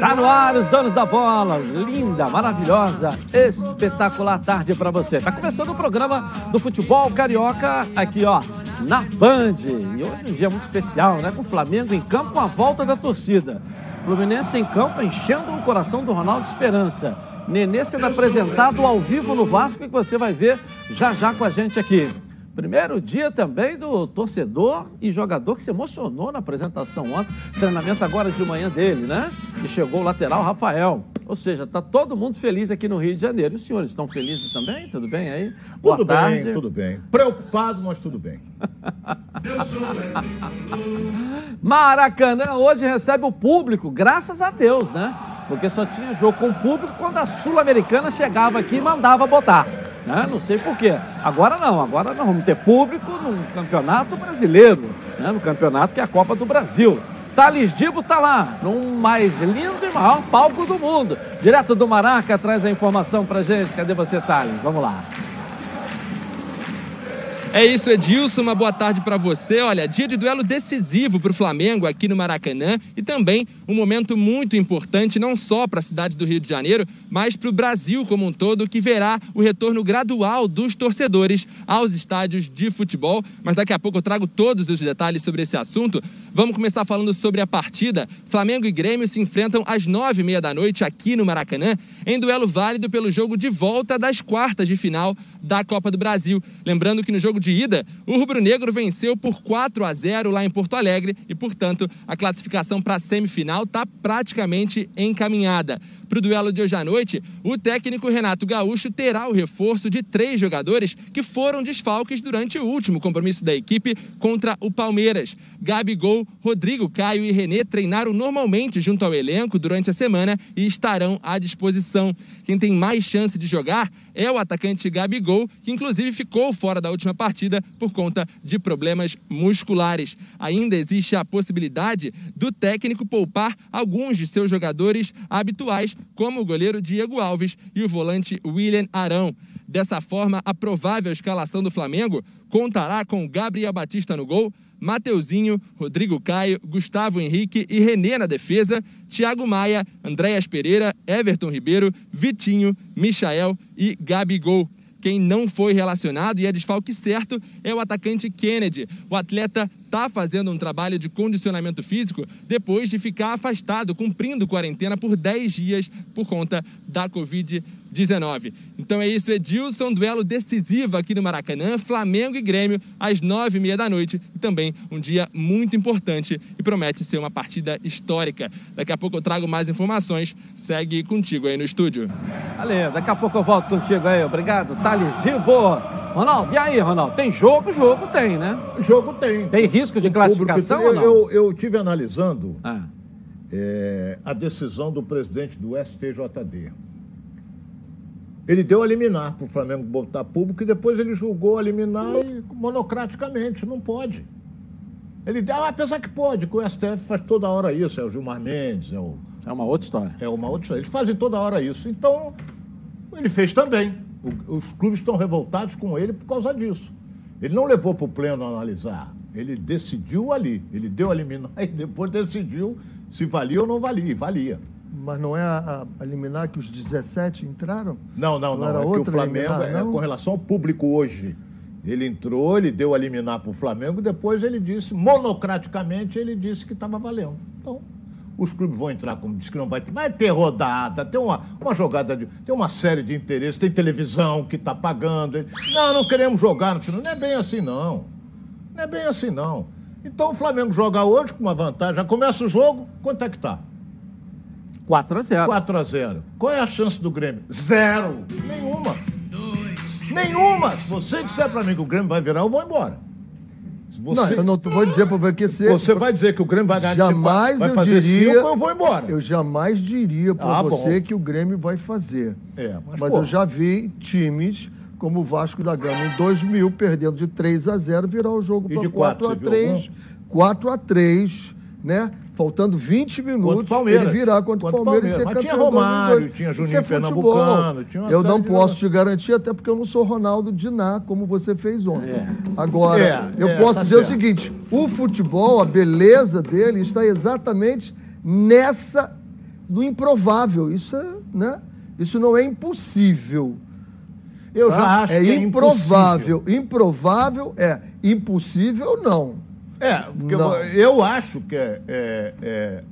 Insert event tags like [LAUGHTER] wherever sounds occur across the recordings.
Está no ar os donos da bola. Linda, maravilhosa, espetacular tarde para você. Está começando o programa do futebol carioca aqui, ó, na Band. E hoje é um dia muito especial, né? Com o Flamengo em campo com a volta da torcida. Fluminense em campo enchendo o coração do Ronaldo Esperança. Nenê sendo apresentado ao vivo no Vasco e que você vai ver já já com a gente aqui. Primeiro dia também do torcedor e jogador que se emocionou na apresentação ontem. Treinamento agora de manhã dele, né? E chegou o lateral Rafael. Ou seja, tá todo mundo feliz aqui no Rio de Janeiro. E os senhores estão felizes também? Tudo bem aí? Boa tudo tarde. bem, tudo bem. Preocupado, mas tudo bem. [LAUGHS] Maracanã hoje recebe o público, graças a Deus, né? Porque só tinha jogo com o público quando a Sul-Americana chegava aqui e mandava botar. Né? Não sei porquê. Agora não, agora nós vamos ter público no campeonato brasileiro, né? no campeonato que é a Copa do Brasil. Thales Dibo está lá, no mais lindo e maior palco do mundo. Direto do Maraca, traz a informação pra gente. Cadê você, Thales? Vamos lá. É isso, Edilson. Uma boa tarde para você. Olha, dia de duelo decisivo para o Flamengo aqui no Maracanã e também um momento muito importante não só para a cidade do Rio de Janeiro, mas para o Brasil como um todo, que verá o retorno gradual dos torcedores aos estádios de futebol. Mas daqui a pouco eu trago todos os detalhes sobre esse assunto. Vamos começar falando sobre a partida. Flamengo e Grêmio se enfrentam às nove e meia da noite aqui no Maracanã, em duelo válido pelo jogo de volta das quartas de final da Copa do Brasil. Lembrando que no jogo de ida, o rubro-negro venceu por 4 a 0 lá em Porto Alegre e, portanto, a classificação para a semifinal está praticamente encaminhada. Para o duelo de hoje à noite, o técnico Renato Gaúcho terá o reforço de três jogadores que foram desfalques durante o último compromisso da equipe contra o Palmeiras. Gabigol, Rodrigo Caio e René treinaram normalmente junto ao elenco durante a semana e estarão à disposição. Quem tem mais chance de jogar é o atacante Gabigol, que inclusive ficou fora da última partida por conta de problemas musculares. Ainda existe a possibilidade do técnico poupar alguns de seus jogadores habituais como o goleiro Diego Alves e o volante William Arão. Dessa forma, a provável escalação do Flamengo contará com Gabriel Batista no gol, Mateuzinho, Rodrigo Caio, Gustavo Henrique e Renê na defesa, Thiago Maia, Andréas Pereira, Everton Ribeiro, Vitinho, Michael e Gabigol. Quem não foi relacionado e é desfalque certo é o atacante Kennedy. O atleta está fazendo um trabalho de condicionamento físico depois de ficar afastado, cumprindo quarentena por 10 dias por conta da Covid-19. Então é isso, Edilson, duelo decisivo aqui no Maracanã, Flamengo e Grêmio, às nove e meia da noite. E também um dia muito importante e promete ser uma partida histórica. Daqui a pouco eu trago mais informações. Segue contigo aí no estúdio. Valeu, daqui a pouco eu volto contigo aí. Obrigado, Thales Dibo. Ronaldo, e aí, Ronaldo? Tem jogo? Jogo tem, né? Jogo tem. Tem risco de classificação ou não? Eu, eu tive analisando ah. é, a decisão do presidente do STJD. Ele deu a liminar para o Flamengo botar público e depois ele julgou a liminar e, monocraticamente. Não pode. Ele deu, apesar que pode, que o STF faz toda hora isso, é o Gilmar Mendes, é o. É uma outra história. É uma outra história. Eles fazem toda hora isso. Então, ele fez também. O, os clubes estão revoltados com ele por causa disso. Ele não levou para o pleno analisar. Ele decidiu ali. Ele deu a liminar [LAUGHS] e depois decidiu se valia ou não valia. E valia. Mas não é a, a liminar que os 17 entraram? Não, não, não. não. Era é outra que o Flamengo liminar, é com relação ao público hoje. Ele entrou, ele deu a liminar para o Flamengo, depois ele disse, monocraticamente, ele disse que estava valendo. Então, os clubes vão entrar, como diz que não vai ter, vai ter rodada, tem uma, uma jogada, de, tem uma série de interesses, tem televisão que está pagando. Não, não queremos jogar no final. Não é bem assim, não. Não é bem assim, não. Então o Flamengo joga hoje com uma vantagem, já começa o jogo, quanto é que está? 4 a 0 4 a 0 Qual é a chance do Grêmio? Zero. Nenhuma. Nenhuma. Se você disser para mim que o Grêmio vai virar, eu vou embora. Você... Não, eu não vou dizer para que você. Você vai dizer que o Grêmio vai ganhar Jamais vai eu diria. Cinco, eu vou embora. Eu jamais diria para ah, você bom. que o Grêmio vai fazer. É, mas, mas eu já vi times como o Vasco da Gama em 2000 perdendo de 3 a 0 virar o jogo para 4 a 3, 4 a 3, né? Faltando 20 minutos, ele virar contra, o Palmeiras, e ser campeão. Tinha Romário, tinha Juninho é Pernambucano. Tinha eu não posso te garantir, até porque eu não sou Ronaldo Diná, como você fez ontem. É. Agora, é, eu é, posso tá dizer certo. o seguinte: o futebol, a beleza dele está exatamente nessa do improvável. Isso é, né? Isso não é impossível. Eu tá? já acho é que é improvável. Improvável é impossível não. É, porque não. Eu, eu, acho que é, é, é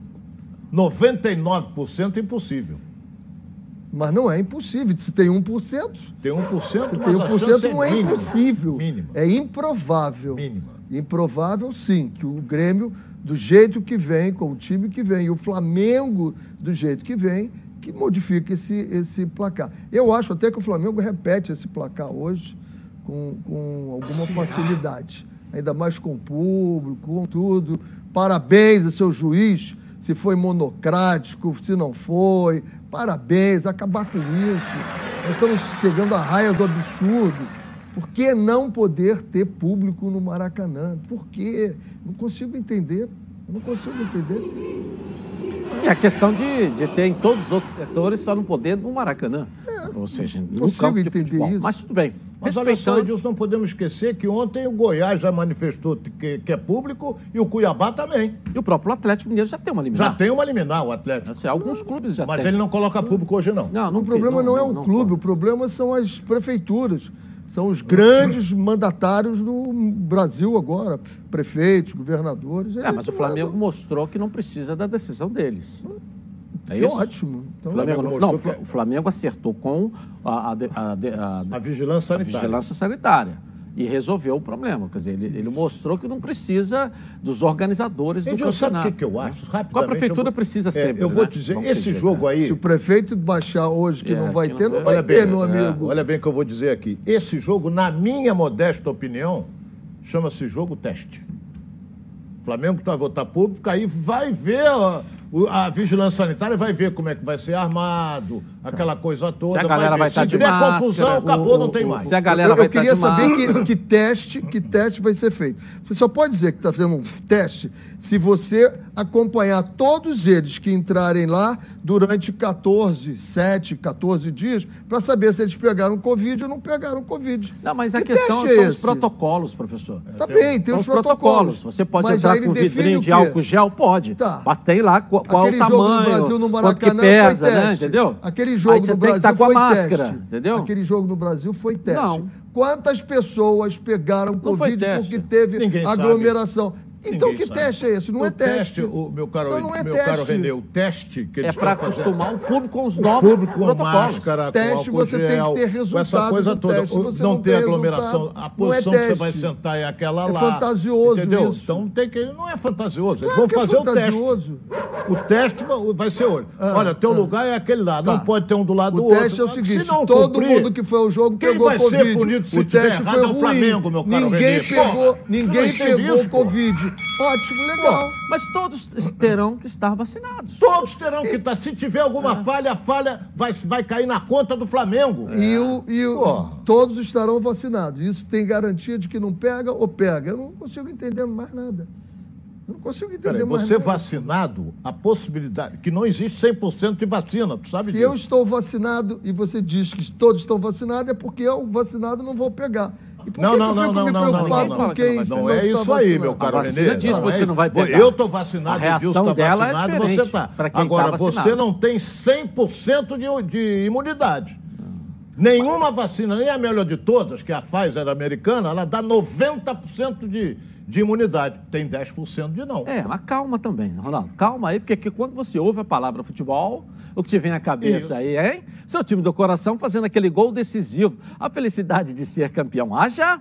99% impossível. Mas não é impossível. Se tem 1%. Tem 1%, se tem 1% é não é, mínima, impossível. Mínima. É improvável. Mínima. Improvável, sim, que o Grêmio, do jeito que vem, com o time que vem, e o Flamengo, do jeito que vem, que modifique esse, esse placar. Eu acho até que o Flamengo repete esse placar hoje com, com alguma facilidade. Ainda mais com o público, com tudo. Parabéns ao seu juiz se foi monocrático, se não foi. Parabéns, acabar com isso. Nós estamos chegando à raia do absurdo. Por que não poder ter público no Maracanã? Por quê? Não consigo entender. Não consigo entender. É a questão de, de ter em todos os outros setores, só não poder no Maracanã. É, Ou seja, no campo de futebol. Isso. Mas tudo bem. Mas olha só, Edilson, não podemos esquecer que ontem o Goiás já manifestou que, que, é público e o Cuiabá também. E o próprio Atlético Mineiro já tem uma liminar. Já tem uma liminar, o Atlético. Assim, alguns clubes já Mas tem. ele não coloca público hoje, não. Não, não o problema não, não, é o não, clube, o problema são as prefeituras. São os grandes mandatários do Brasil agora, prefeitos, governadores. É, mas o Flamengo mostrou que não precisa da decisão deles. É isso? ótimo. Então, Flamengo, não, não, o Flamengo acertou com a, a, a, a vigilância sanitária. vigilância sanitária e resolveu o problema. Quer dizer, ele, ele mostrou que não precisa dos organizadores do campeonato. Sabe o que, que eu acho? Rapidamente, a prefeitura vou, precisa ser. É, eu vou né? dizer, Vamos esse jogo aí... Se o prefeito baixar hoje que é, não vai que ter, não, vai ter, bem, meu amigo. É, olha bem o que eu vou dizer aqui. Esse jogo, na minha modesta opinião, chama-se jogo teste. O Flamengo vai votar público, aí vai ver a vigilância sanitária vai ver como é que vai ser armado, aquela coisa toda. Se a galera vai, vai estar de tiver máscara, confusão, acabou, o, não tem mais. Se a galera eu, vai eu queria saber que, que, teste, que teste vai ser feito. Você só pode dizer que está fazendo um teste se você acompanhar todos eles que entrarem lá durante 14, 7, 14 dias, para saber se eles pegaram Covid ou não pegaram Covid. Não, mas a que questão é são esse? os protocolos, professor. Tá é, bem, tem os protocolos. protocolos. Você pode mas entrar com vidrinho de álcool gel? Pode. Tá. Mas tem lá qual, qual Aquele o tamanho, jogo do Brasil no Maracanã pesa, foi né? teste. Né? Entendeu? Aquele jogo no Brasil tá foi máscara, teste. Entendeu? Aquele jogo no Brasil foi teste. Não. Quantas pessoas pegaram Covid porque teve Ninguém aglomeração? Sabe. Então, Ninguém que sabe. teste é esse? Não o é teste. O meu caro, então, não é meu teste. caro Renê, o teste que eles É para acostumar o público com os novos o público com protocolos. máscara, teste com você gel, tem que ter resultado. essa coisa toda. Teste, não, não ter aglomeração. A posição é que você vai sentar é aquela é lá. É fantasioso entendeu? isso. Então tem que. Não é fantasioso. Eles claro vão é fazer fantasioso. o teste. O teste vai ser hoje. Ah, Olha, teu ah, lugar é aquele lá. Tá. Não pode ter um do lado o do outro. O teste é o seguinte: todo mundo que foi ao jogo pegou Covid. Quem vai ser punido se o teste foi ruim. Flamengo, meu caro Ninguém pegou, ninguém pegou Covid. Ótimo, legal. Mas todos terão que estar vacinados. Todos terão que estar. Se tiver alguma é. falha, a falha vai, vai cair na conta do Flamengo. E, o, e o, todos estarão vacinados. Isso tem garantia de que não pega ou pega. Eu não consigo entender mais nada. Eu não consigo entender Peraí, mais você nada. vacinado, a possibilidade. que não existe 100% de vacina, tu sabe Se disso. eu estou vacinado e você diz que todos estão vacinados, é porque eu, vacinado, não vou pegar. Não, não, não, não, não, não, não, não, quem não é isso aí, meu caro Renê. diz você não vai pegar. Eu estou vacinado, a Edilson está é vacinado, é você está. Agora, você não tem 100% de, de imunidade. Nenhuma vacina, nem a melhor de todas, que é a Pfizer americana, ela dá 90% de, de imunidade. Tem 10% de não. É, mas calma também, Ronaldo. Calma aí, porque quando você ouve a palavra futebol, o que te vem à cabeça Isso. aí, hein? Seu time do coração fazendo aquele gol decisivo. A felicidade de ser campeão. Haja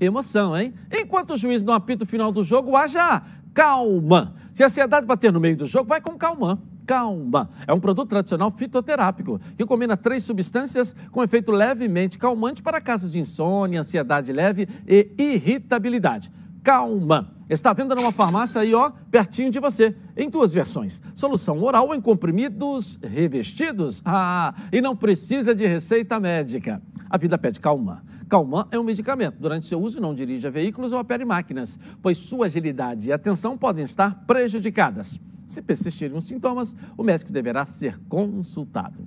emoção, hein? Enquanto o juiz não apita o final do jogo, haja calma. Se a ansiedade bater no meio do jogo, vai com calma. Calma. É um produto tradicional fitoterápico que combina três substâncias com efeito levemente calmante para casos de insônia, ansiedade leve e irritabilidade. Calma. Está vendo numa farmácia aí, ó, pertinho de você, em duas versões. Solução oral em comprimidos revestidos. Ah, e não precisa de receita médica. A vida pede calma. Calman é um medicamento. Durante seu uso, não dirija veículos ou opere máquinas, pois sua agilidade e atenção podem estar prejudicadas. Se persistirem os sintomas, o médico deverá ser consultado.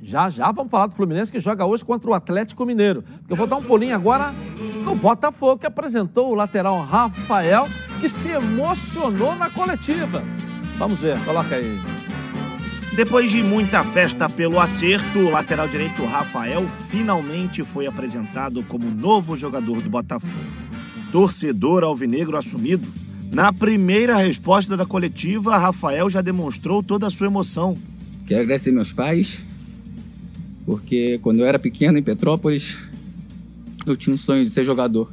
Já já vamos falar do Fluminense que joga hoje contra o Atlético Mineiro. Eu vou dar um pulinho agora no Botafogo, que apresentou o lateral Rafael, que se emocionou na coletiva. Vamos ver, coloca aí. Depois de muita festa pelo acerto, o lateral direito Rafael finalmente foi apresentado como novo jogador do Botafogo. Torcedor alvinegro assumido, na primeira resposta da coletiva, Rafael já demonstrou toda a sua emoção. Quero agradecer meus pais, porque quando eu era pequeno em Petrópolis, eu tinha um sonho de ser jogador.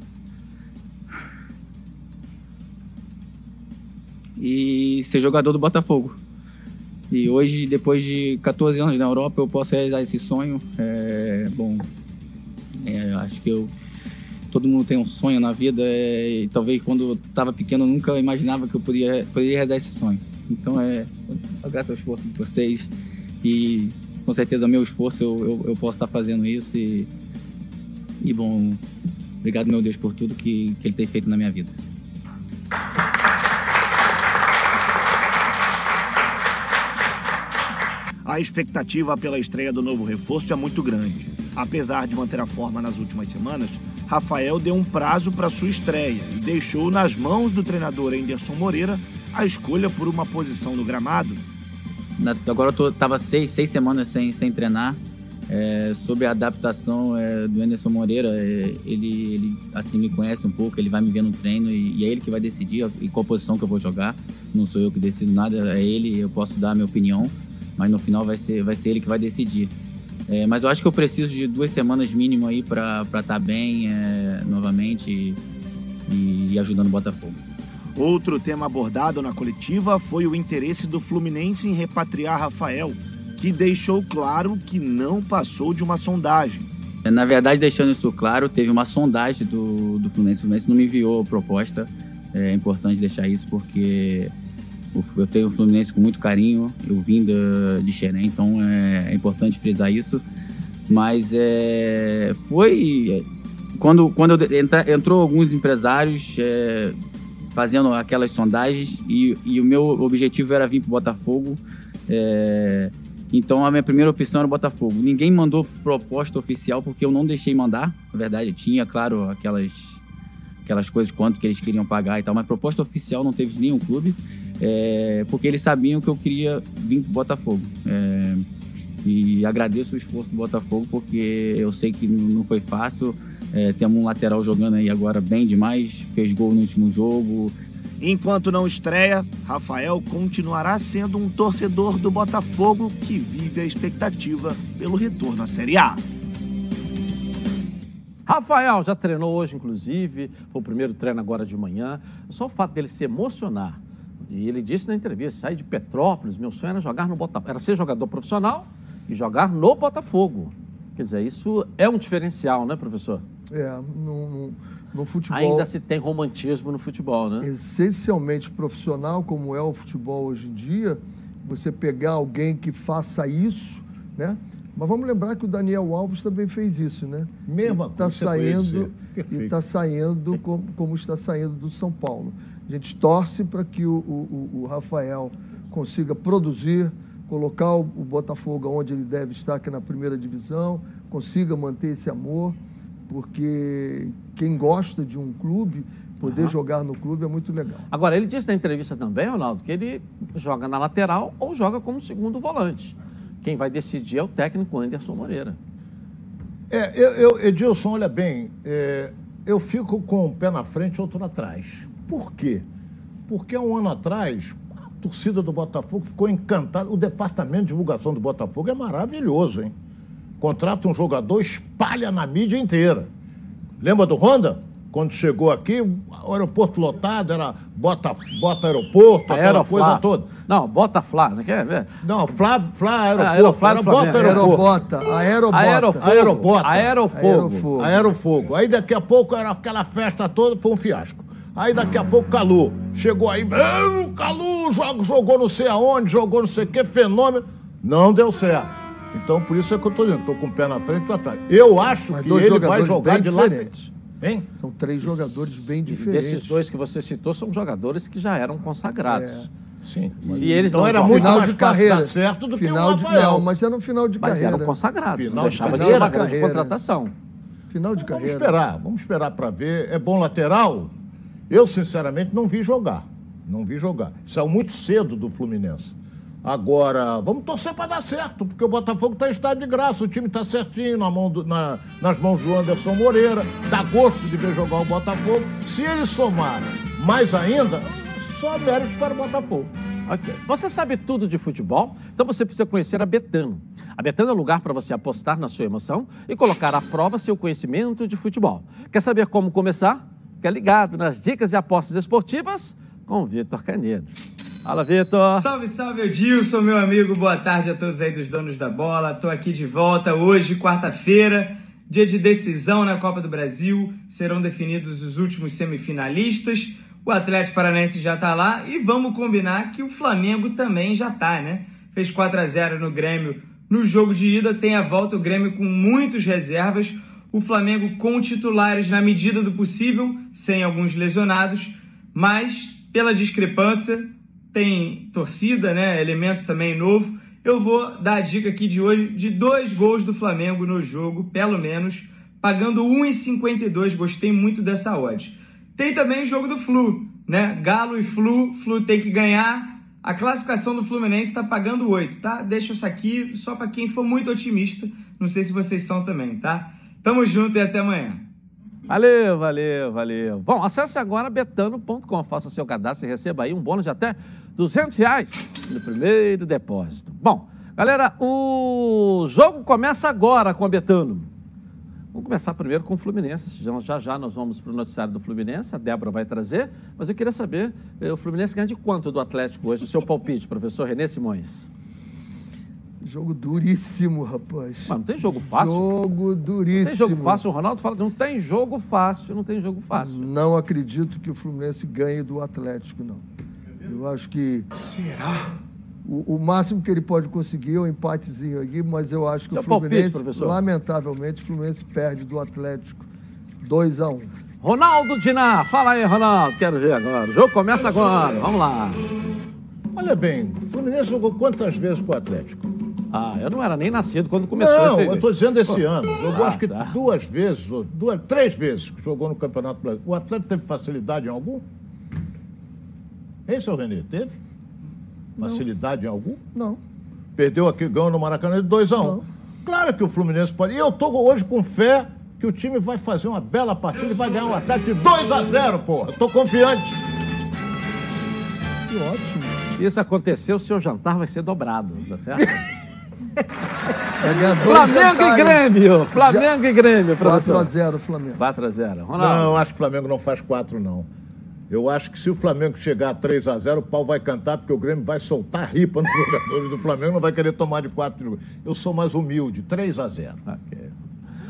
E ser jogador do Botafogo. E hoje, depois de 14 anos na Europa, eu posso realizar esse sonho. É, bom, é, acho que eu, todo mundo tem um sonho na vida é, e talvez quando eu estava pequeno eu nunca imaginava que eu poderia, poderia realizar esse sonho. Então, é, graças ao esforço de vocês e com certeza, meu esforço, eu, eu, eu posso estar fazendo isso e, e, bom, obrigado, meu Deus, por tudo que, que Ele tem feito na minha vida. A expectativa pela estreia do novo reforço é muito grande. Apesar de manter a forma nas últimas semanas, Rafael deu um prazo para sua estreia e deixou nas mãos do treinador Anderson Moreira a escolha por uma posição no gramado. Agora eu estava seis, seis semanas sem, sem treinar. É, sobre a adaptação é, do Anderson Moreira, é, ele, ele assim me conhece um pouco, ele vai me ver no treino e, e, é ele que vai decidir em qual posição que eu vou jogar. Não sou eu que decido nada, é ele, eu posso dar a minha opinião mas no final vai ser, vai ser ele que vai decidir. É, mas eu acho que eu preciso de duas semanas mínimo aí para estar tá bem é, novamente e, e ajudando o Botafogo. Outro tema abordado na coletiva foi o interesse do Fluminense em repatriar Rafael, que deixou claro que não passou de uma sondagem. É, na verdade, deixando isso claro, teve uma sondagem do, do Fluminense. O Fluminense não me enviou proposta. É importante deixar isso porque eu tenho o Fluminense com muito carinho, eu vim da, de Xerém, então é, é, importante frisar isso. Mas é, foi. Quando, quando entra, entrou alguns empresários é, fazendo aquelas sondagens e, e, o meu objetivo era vir para o Botafogo. É, então a minha primeira opção era o Botafogo. Ninguém mandou proposta oficial porque eu não deixei mandar. Na verdade, tinha, claro, aquelas, aquelas coisas quanto que eles queriam pagar e tal, mas proposta oficial não teve nenhum clube é, porque eles sabiam que eu queria vir para o Botafogo. É, e agradeço o esforço do Botafogo, porque eu sei que não foi fácil. É, temos um lateral jogando aí agora bem demais, fez gol no último jogo. Enquanto não estreia, Rafael continuará sendo um torcedor do Botafogo que vive a expectativa pelo retorno à Série A. Rafael já treinou hoje, inclusive, foi o primeiro treino agora de manhã. Só o fato dele se emocionar e ele disse na entrevista: saí de Petrópolis, meu sonho era jogar no Botafogo, era ser jogador profissional e jogar no Botafogo. Quer dizer, isso é um diferencial, né, professor? É, no, no, no, futebol. Ainda se tem romantismo no futebol, né? Essencialmente profissional, como é o futebol hoje em dia, você pegar alguém que faça isso, né? Mas vamos lembrar que o Daniel Alves também fez isso, né? Mesmo está saindo e está saindo como, como, está saindo do São Paulo. A gente torce para que o, o, o, Rafael consiga produzir, colocar o, o Botafogo onde ele deve estar, que é na primeira divisão, consiga manter esse amor, porque quem gosta de um clube Poder uhum. jogar no clube é muito legal. Agora, ele disse na entrevista também, Ronaldo, que ele joga na lateral ou joga como segundo volante. Quem vai decidir é o técnico Anderson Moreira. É, eu, eu Edilson, olha bem, é, eu fico com um pé na frente e outro atrás. Por quê? Porque há um ano atrás, a torcida do Botafogo ficou encantada. O departamento de divulgação do Botafogo é maravilhoso, hein? Contrata um jogador, espalha na mídia inteira. Lembra do Honda? Quando chegou aqui, o aeroporto lotado, era bota, bota aeroporto, aquela Aeroflá. coisa toda. Não, bota Flá, não quer ver? Não, Flá, Flá aeroporto. Aeroflá, era bota aeroporto. Aerobota, aerobota. Aerofogo. Aerobota. Aerofogo. Aerofogo. Aerofogo. Aí daqui a pouco era aquela festa toda, foi um fiasco. Aí daqui a pouco Calu. Chegou aí, o Calu jogou, jogou não sei aonde, jogou não sei o que, fenômeno. Não deu certo. Então, por isso é que eu tô dizendo, tô com o pé na frente e atrás. Eu acho Mas que ele vai jogar de lá. Hein? São três jogadores bem diferentes. Esses dois que você citou são jogadores que já eram consagrados. É. Sim. Se eles então era muito final de carreira certo do final que o de Não, mas era no final de mas carreira. Mas eram consagrados. Final de, carreira, de, de contratação. Final de carreira. Vamos esperar, vamos esperar para ver. É bom lateral? Eu, sinceramente, não vi jogar. Não vi jogar. Saiu muito cedo do Fluminense. Agora, vamos torcer para dar certo, porque o Botafogo está em estado de graça, o time está certinho na mão do, na, nas mãos do Anderson Moreira, dá gosto de ver jogar o Botafogo. Se ele somar mais ainda, só méritos para o Botafogo. Ok. Você sabe tudo de futebol? Então você precisa conhecer a Betano. A Betano é o lugar para você apostar na sua emoção e colocar à prova seu conhecimento de futebol. Quer saber como começar? Fica ligado nas dicas e apostas esportivas com o Vitor Canedo. Fala, Vitor. Salve, salve, Edilson, meu amigo. Boa tarde a todos aí dos donos da bola. Tô aqui de volta hoje, quarta-feira, dia de decisão na Copa do Brasil. Serão definidos os últimos semifinalistas. O Atlético Paranaense já tá lá e vamos combinar que o Flamengo também já tá, né? Fez 4 a 0 no Grêmio no jogo de ida, tem a volta o Grêmio com muitos reservas. O Flamengo com titulares na medida do possível, sem alguns lesionados, mas pela discrepância tem torcida, né? Elemento também novo. Eu vou dar a dica aqui de hoje de dois gols do Flamengo no jogo, pelo menos, pagando 1,52. Gostei muito dessa odd. Tem também o jogo do Flu, né? Galo e Flu, Flu tem que ganhar. A classificação do Fluminense está pagando 8, tá? Deixa isso aqui só para quem for muito otimista. Não sei se vocês são também, tá? Tamo junto e até amanhã. Valeu, valeu, valeu. Bom, acesse agora betano.com, faça seu cadastro e receba aí um bônus de até 200 reais no primeiro depósito. Bom, galera, o jogo começa agora com a Betano. Vamos começar primeiro com o Fluminense. Já já, já nós vamos para o noticiário do Fluminense, a Débora vai trazer. Mas eu queria saber, eh, o Fluminense ganha de quanto do Atlético hoje? O seu palpite, professor Renê Simões. Jogo duríssimo, rapaz. Mas não tem jogo fácil? Jogo duríssimo. Não tem jogo fácil? O Ronaldo fala, não tem jogo fácil, não tem jogo fácil. Não acredito que o Fluminense ganhe do Atlético, não. Eu acho que. Será? O, o máximo que ele pode conseguir é um empatezinho aqui, mas eu acho que Seu o Fluminense, palpite, lamentavelmente, o Fluminense perde do Atlético 2 a 1 um. Ronaldo Diná, fala aí, Ronaldo, quero ver agora. O jogo começa agora, vamos lá. Olha bem, o Fluminense jogou quantas vezes com o Atlético? Ah, eu não era nem nascido quando começou não, esse... eu estou dizendo esse Pô. ano. Eu ah, acho que tá. duas vezes, duas, três vezes que jogou no Campeonato Brasileiro. O Atlético teve facilidade em algum? Hein, seu Renê? Teve? Não. Facilidade em algum? Não. Perdeu aqui, ganhou no Maracanã de 2 a 1 um. Claro que o Fluminense pode. E eu estou hoje com fé que o time vai fazer uma bela partida e vai ganhar um ataque de 2 a 0 porra. Estou confiante. Que ótimo. Se isso acontecer, o seu jantar vai ser dobrado, tá certo? [LAUGHS] Flamengo e Grêmio. Flamengo e Grêmio, professor. 4x0 Flamengo. 4x0. Ronaldo. Não, acho que o Flamengo não faz 4, não. Eu acho que se o Flamengo chegar a 3 a 0 o pau vai cantar, porque o Grêmio vai soltar ripa nos [LAUGHS] jogadores do Flamengo, não vai querer tomar de 4 Eu sou mais humilde, 3 a 0 Ok.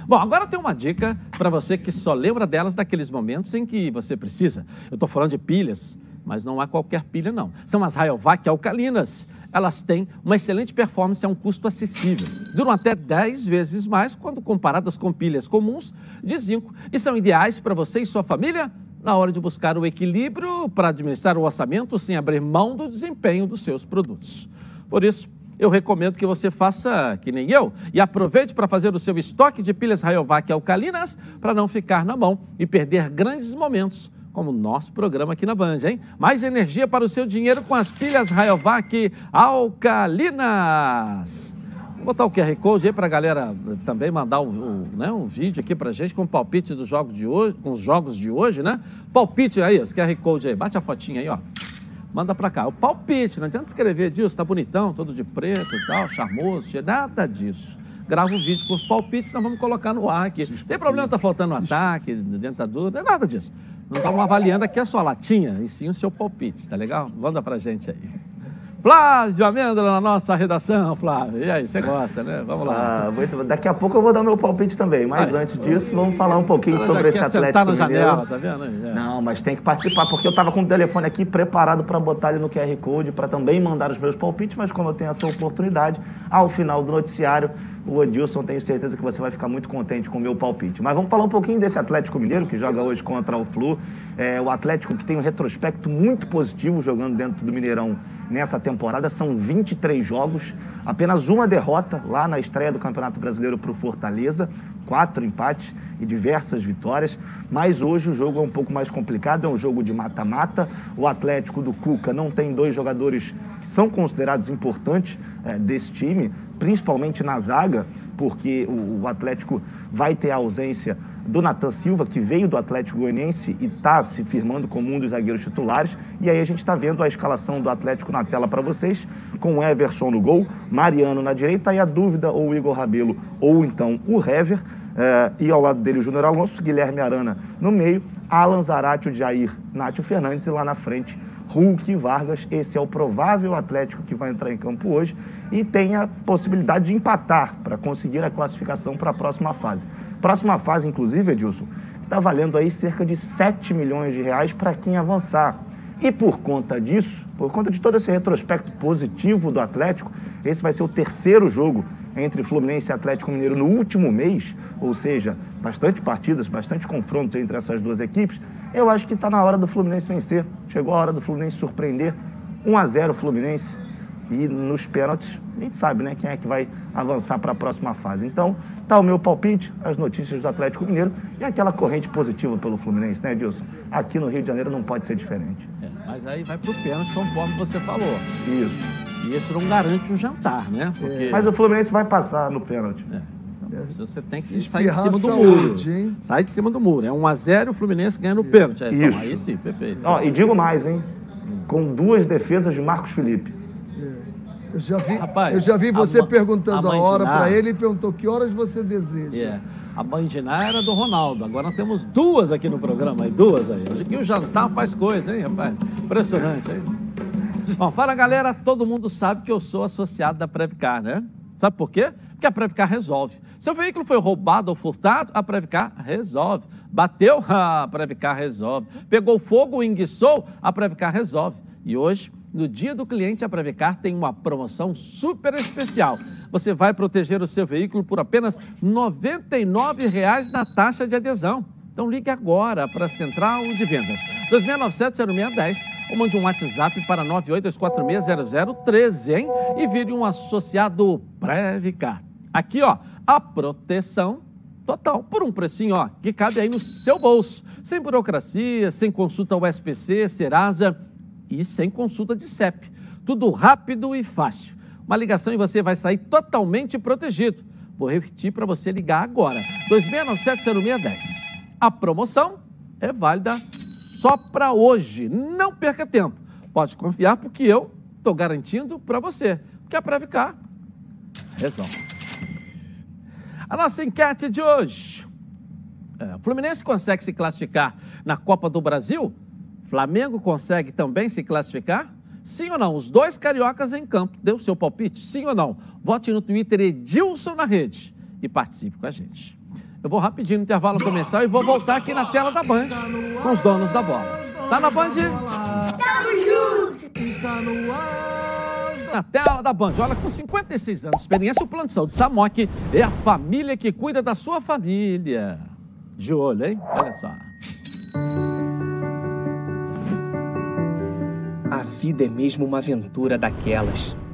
Bom, agora tem uma dica para você que só lembra delas naqueles momentos em que você precisa. Eu estou falando de pilhas, mas não há qualquer pilha, não. São as Rayovac alcalinas. Elas têm uma excelente performance a um custo acessível. Duram até 10 vezes mais quando comparadas com pilhas comuns de zinco e são ideais para você e sua família na hora de buscar o equilíbrio para administrar o orçamento sem abrir mão do desempenho dos seus produtos. Por isso, eu recomendo que você faça que nem eu e aproveite para fazer o seu estoque de pilhas Rayovac alcalinas para não ficar na mão e perder grandes momentos como o nosso programa aqui na Band, hein? Mais energia para o seu dinheiro com as pilhas Rayovac alcalinas. Vou botar o QR Code aí para a galera também mandar o, o, né, um vídeo aqui para gente com o palpite dos jogos de hoje, com os jogos de hoje, né? Palpite aí, esse QR Code aí, bate a fotinha aí, ó. Manda para cá. O palpite, não adianta escrever disso, tá bonitão, todo de preto e tal, charmoso, nada disso. Grava um vídeo com os palpites, nós vamos colocar no ar aqui. Tem problema, tá faltando um ataque, dentadura, não é nada disso. Não estamos avaliando aqui a sua latinha, e sim o seu palpite, tá legal? Manda pra gente aí. Flávio Amêndola na nossa redação, Flávio. E aí, você gosta, né? Vamos lá. Ah, muito, daqui a pouco eu vou dar meu palpite também, mas antes disso, vamos falar um pouquinho mas sobre esse Atlético na janela, tá vendo? É. Não, mas tem que participar, porque eu estava com o telefone aqui preparado para botar ele no QR Code, para também mandar os meus palpites, mas como eu tenho essa oportunidade, ao final do noticiário, o Edilson, tenho certeza que você vai ficar muito contente com o meu palpite. Mas vamos falar um pouquinho desse Atlético Mineiro, que joga hoje contra o Flu. É, o Atlético que tem um retrospecto muito positivo jogando dentro do Mineirão nessa temporada. São 23 jogos, apenas uma derrota lá na estreia do Campeonato Brasileiro para o Fortaleza, quatro empates e diversas vitórias. Mas hoje o jogo é um pouco mais complicado, é um jogo de mata-mata. O Atlético do Cuca não tem dois jogadores que são considerados importantes é, desse time, principalmente na zaga, porque o, o Atlético vai ter a ausência do Natan Silva, que veio do Atlético Goianiense e está se firmando como um dos zagueiros titulares. E aí a gente está vendo a escalação do Atlético na tela para vocês, com Everson no gol, Mariano na direita e a dúvida ou Igor Rabelo ou então o Hever. É, e ao lado dele o Júnior Alonso, Guilherme Arana no meio, Alan Zarate, o Jair, Nátio Fernandes e lá na frente Hulk e Vargas. Esse é o provável Atlético que vai entrar em campo hoje e tem a possibilidade de empatar para conseguir a classificação para a próxima fase. Próxima fase, inclusive, Edilson, está valendo aí cerca de 7 milhões de reais para quem avançar. E por conta disso, por conta de todo esse retrospecto positivo do Atlético, esse vai ser o terceiro jogo entre Fluminense e Atlético Mineiro no último mês, ou seja, bastante partidas, bastante confrontos entre essas duas equipes. Eu acho que está na hora do Fluminense vencer. Chegou a hora do Fluminense surpreender. 1 a 0 Fluminense. E nos pênaltis, a gente sabe, né, quem é que vai avançar para a próxima fase. Então, tá o meu palpite, as notícias do Atlético Mineiro e aquela corrente positiva pelo Fluminense, né, Edilson? Aqui no Rio de Janeiro não pode ser diferente. É, mas aí vai pro pênalti, conforme você falou. Isso. E isso não garante um jantar, né? Porque... Mas o Fluminense vai passar no pênalti. É. Você tem que Se sair de cima do muro. Hein? Sai de cima do muro. É 1 a 0 o Fluminense ganha no pênalti. É, então, aí sim, perfeito. Ó, e digo mais, hein? Com duas defesas de Marcos Felipe. Eu já vi, Rapaz, eu já vi você a, perguntando a, a hora para ele e perguntou que horas você deseja. Yeah. É, a Bandiná era do Ronaldo. Agora nós temos duas aqui no programa, aí, duas aí. Hoje aqui o jantar faz coisa, hein, rapaz? Impressionante, hein? Bom, fala galera, todo mundo sabe que eu sou associado da Previcar, né? Sabe por quê? Porque a Previcar resolve. Seu veículo foi roubado ou furtado, a Previcar resolve. Bateu, [LAUGHS] a Previcar resolve. Pegou fogo, enguiçou, a Previcar resolve. E hoje no Dia do Cliente, a Previcar tem uma promoção super especial. Você vai proteger o seu veículo por apenas R$ 99,00 na taxa de adesão. Então ligue agora para a Central de Vendas 2697-0610 ou mande um WhatsApp para 982460013, hein? E vire um associado Previcar. Aqui, ó, a proteção total, por um precinho, ó, que cabe aí no seu bolso. Sem burocracia, sem consulta ao SPC, Serasa e sem consulta de CEP. Tudo rápido e fácil. Uma ligação e você vai sair totalmente protegido. Vou repetir para você ligar agora. 2697-0610. A promoção é válida só para hoje. Não perca tempo. Pode confiar porque eu estou garantindo para você. Porque a Previcar resolve. A nossa enquete de hoje. É, o Fluminense consegue se classificar na Copa do Brasil? Flamengo consegue também se classificar? Sim ou não? Os dois cariocas em campo. O seu palpite? Sim ou não? Vote no Twitter Edilson na rede e participe com a gente. Eu vou rapidinho no intervalo comercial e vou voltar aqui na tela da Band com os donos da bola. Tá na Band? Na tela da Band. Olha, com 56 anos de experiência, o plano de saúde Samok é a família que cuida da sua família. De olho, hein? Olha só. A vida é mesmo uma aventura daquelas.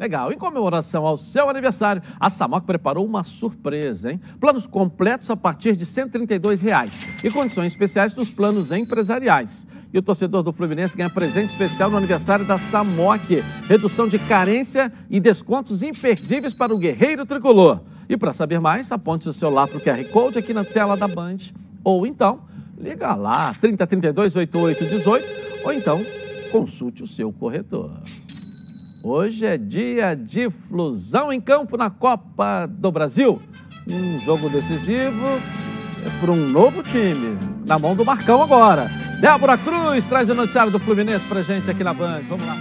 Legal. Em comemoração ao seu aniversário, a Samoc preparou uma surpresa, hein? Planos completos a partir de 132 reais, e condições especiais dos planos empresariais. E o torcedor do Fluminense ganha presente especial no aniversário da Samoc. Redução de carência e descontos imperdíveis para o guerreiro tricolor. E para saber mais, aponte o celular para o QR Code aqui na tela da Band. Ou então, liga lá, 3032 8818, ou então consulte o seu corretor. Hoje é dia de flusão em campo na Copa do Brasil. Um jogo decisivo é para um novo time, na mão do Marcão agora. Débora Cruz traz o noticiário do Fluminense pra gente aqui na Band. Vamos lá.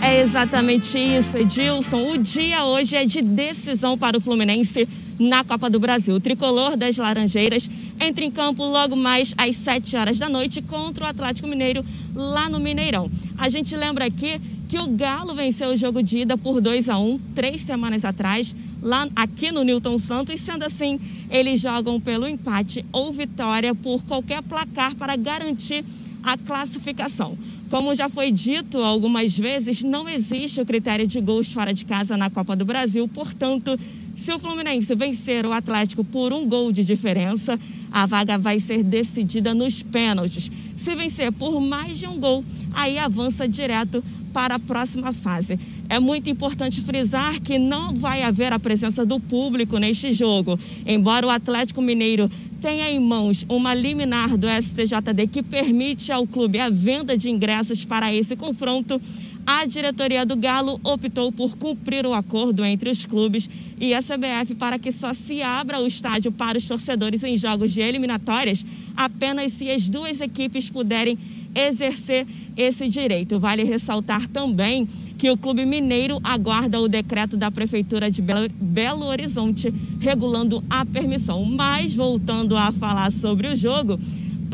É exatamente isso, Edilson. O dia hoje é de decisão para o Fluminense na Copa do Brasil. O tricolor das Laranjeiras entra em campo logo mais às 7 horas da noite contra o Atlético Mineiro lá no Mineirão. A gente lembra aqui que o Galo venceu o jogo de ida por 2 a 1 três semanas atrás, lá aqui no Newton Santos. Sendo assim, eles jogam pelo empate ou vitória por qualquer placar para garantir a classificação. Como já foi dito algumas vezes, não existe o critério de gols fora de casa na Copa do Brasil, portanto, se o Fluminense vencer o Atlético por um gol de diferença, a vaga vai ser decidida nos pênaltis. Se vencer por mais de um gol, aí avança direto para a próxima fase. É muito importante frisar que não vai haver a presença do público neste jogo. Embora o Atlético Mineiro tenha em mãos uma liminar do STJD que permite ao clube a venda de ingressos para esse confronto, a diretoria do Galo optou por cumprir o acordo entre os clubes e a CBF para que só se abra o estádio para os torcedores em jogos de eliminatórias apenas se as duas equipes puderem exercer esse direito. Vale ressaltar também que o Clube Mineiro aguarda o decreto da Prefeitura de Belo Horizonte regulando a permissão. Mas, voltando a falar sobre o jogo,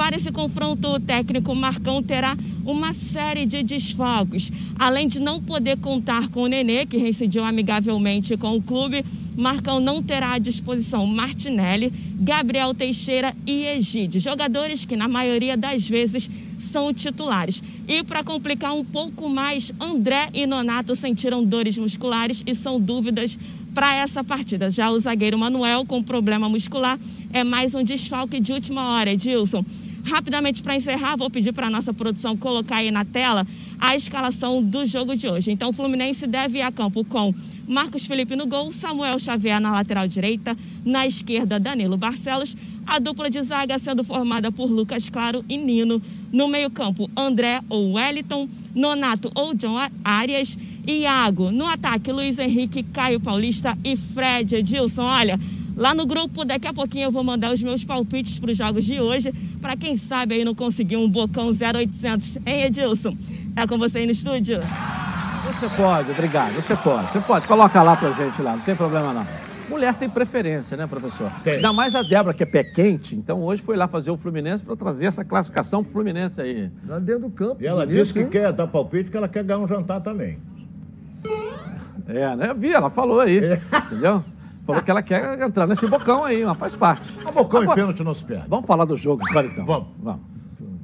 para esse confronto, o técnico Marcão terá uma série de desfalques. Além de não poder contar com o Nenê, que reincidiu amigavelmente com o clube, Marcão não terá à disposição Martinelli, Gabriel Teixeira e Egide, jogadores que na maioria das vezes são titulares. E para complicar um pouco mais, André e Nonato sentiram dores musculares e são dúvidas para essa partida. Já o zagueiro Manuel, com problema muscular, é mais um desfalque de última hora, Edilson. Rapidamente para encerrar, vou pedir para a nossa produção colocar aí na tela a escalação do jogo de hoje. Então, o Fluminense deve ir a campo com Marcos Felipe no gol, Samuel Xavier na lateral direita, na esquerda Danilo Barcelos, a dupla de zaga sendo formada por Lucas Claro e Nino, no meio-campo André ou Wellington, Nonato ou John Arias, Iago, no ataque Luiz Henrique, Caio Paulista e Fred Edilson. Olha, lá no grupo. Daqui a pouquinho eu vou mandar os meus palpites para os jogos de hoje, para quem sabe aí não conseguir um bocão 0800. Hein, Edilson? É com você aí no estúdio? Você pode, obrigado. Você pode. Você pode. Coloca lá pra gente lá, não tem problema não. Mulher tem preferência, né, professor? Tem. Ainda mais a Débora, que é pé quente. Então hoje foi lá fazer o Fluminense para trazer essa classificação pro Fluminense aí. Lá dentro do campo. E ela disse que hein? quer dar palpite, que ela quer ganhar um jantar também. É, né? Eu vi, ela falou aí. É. Entendeu? [LAUGHS] Falou que ela quer entrar nesse bocão aí, mas faz parte. O bocão Agora, e pênalti não se perde. Vamos falar do jogo agora então. Vamos. Vamos.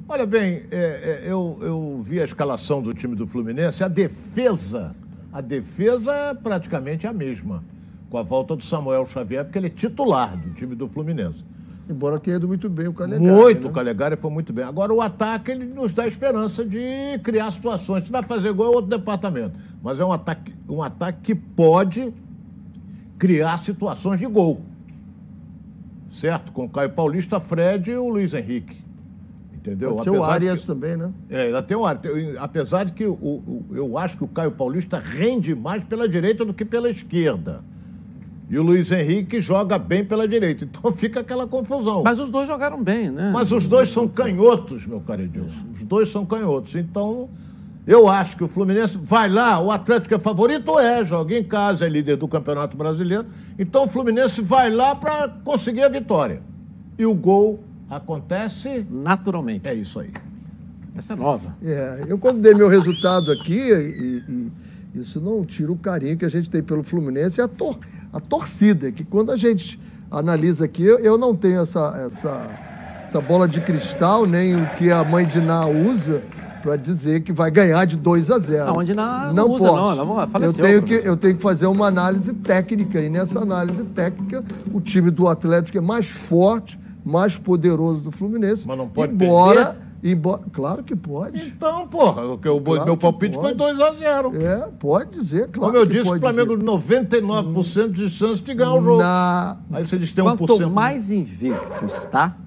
Olha bem, é, é, eu, eu vi a escalação do time do Fluminense, a defesa, a defesa é praticamente a mesma, com a volta do Samuel Xavier, porque ele é titular do time do Fluminense. Embora tenha ido muito bem o Calegari. Muito, né? o Calegari foi muito bem. Agora, o ataque, ele nos dá esperança de criar situações. Se vai fazer gol, é outro departamento. Mas é um ataque, um ataque que pode criar situações de gol. Certo? Com o Caio Paulista, Fred e o Luiz Henrique. Entendeu? Pode ser o Arias que, também, né? É, ainda tem o Arias. Apesar de que o, o, eu acho que o Caio Paulista rende mais pela direita do que pela esquerda. E o Luiz Henrique joga bem pela direita. Então [LAUGHS] fica aquela confusão. Mas os dois jogaram bem, né? Mas os dois são canhotos, meu caro Edilson. Os dois são canhotos. Então, eu acho que o Fluminense vai lá, o Atlético é favorito, é, joga em casa, é líder do Campeonato Brasileiro. Então o Fluminense vai lá para conseguir a vitória. E o gol acontece naturalmente. É isso aí. Essa é nova. É, eu quando dei meu resultado aqui, e, e, isso não tira o carinho que a gente tem pelo Fluminense, é a, tor a torcida, que quando a gente analisa aqui, eu não tenho essa, essa, essa bola de cristal, nem o que a mãe de Ná usa para dizer que vai ganhar de 2 a 0. Não, não, não usa, posso. Não, faleceu, eu, tenho que, eu tenho que fazer uma análise técnica, e nessa análise técnica, o time do Atlético é mais forte, mais poderoso do Fluminense. Mas não pode embora, perder? Embora, claro que pode. Então, porra, o, o claro meu palpite foi 2 a 0 É, pode dizer, claro. Como eu disse, o Flamengo dizer. 99% de chance de ganhar o jogo. Na... Aí você diz que tem 1%. Quanto mais invicto está,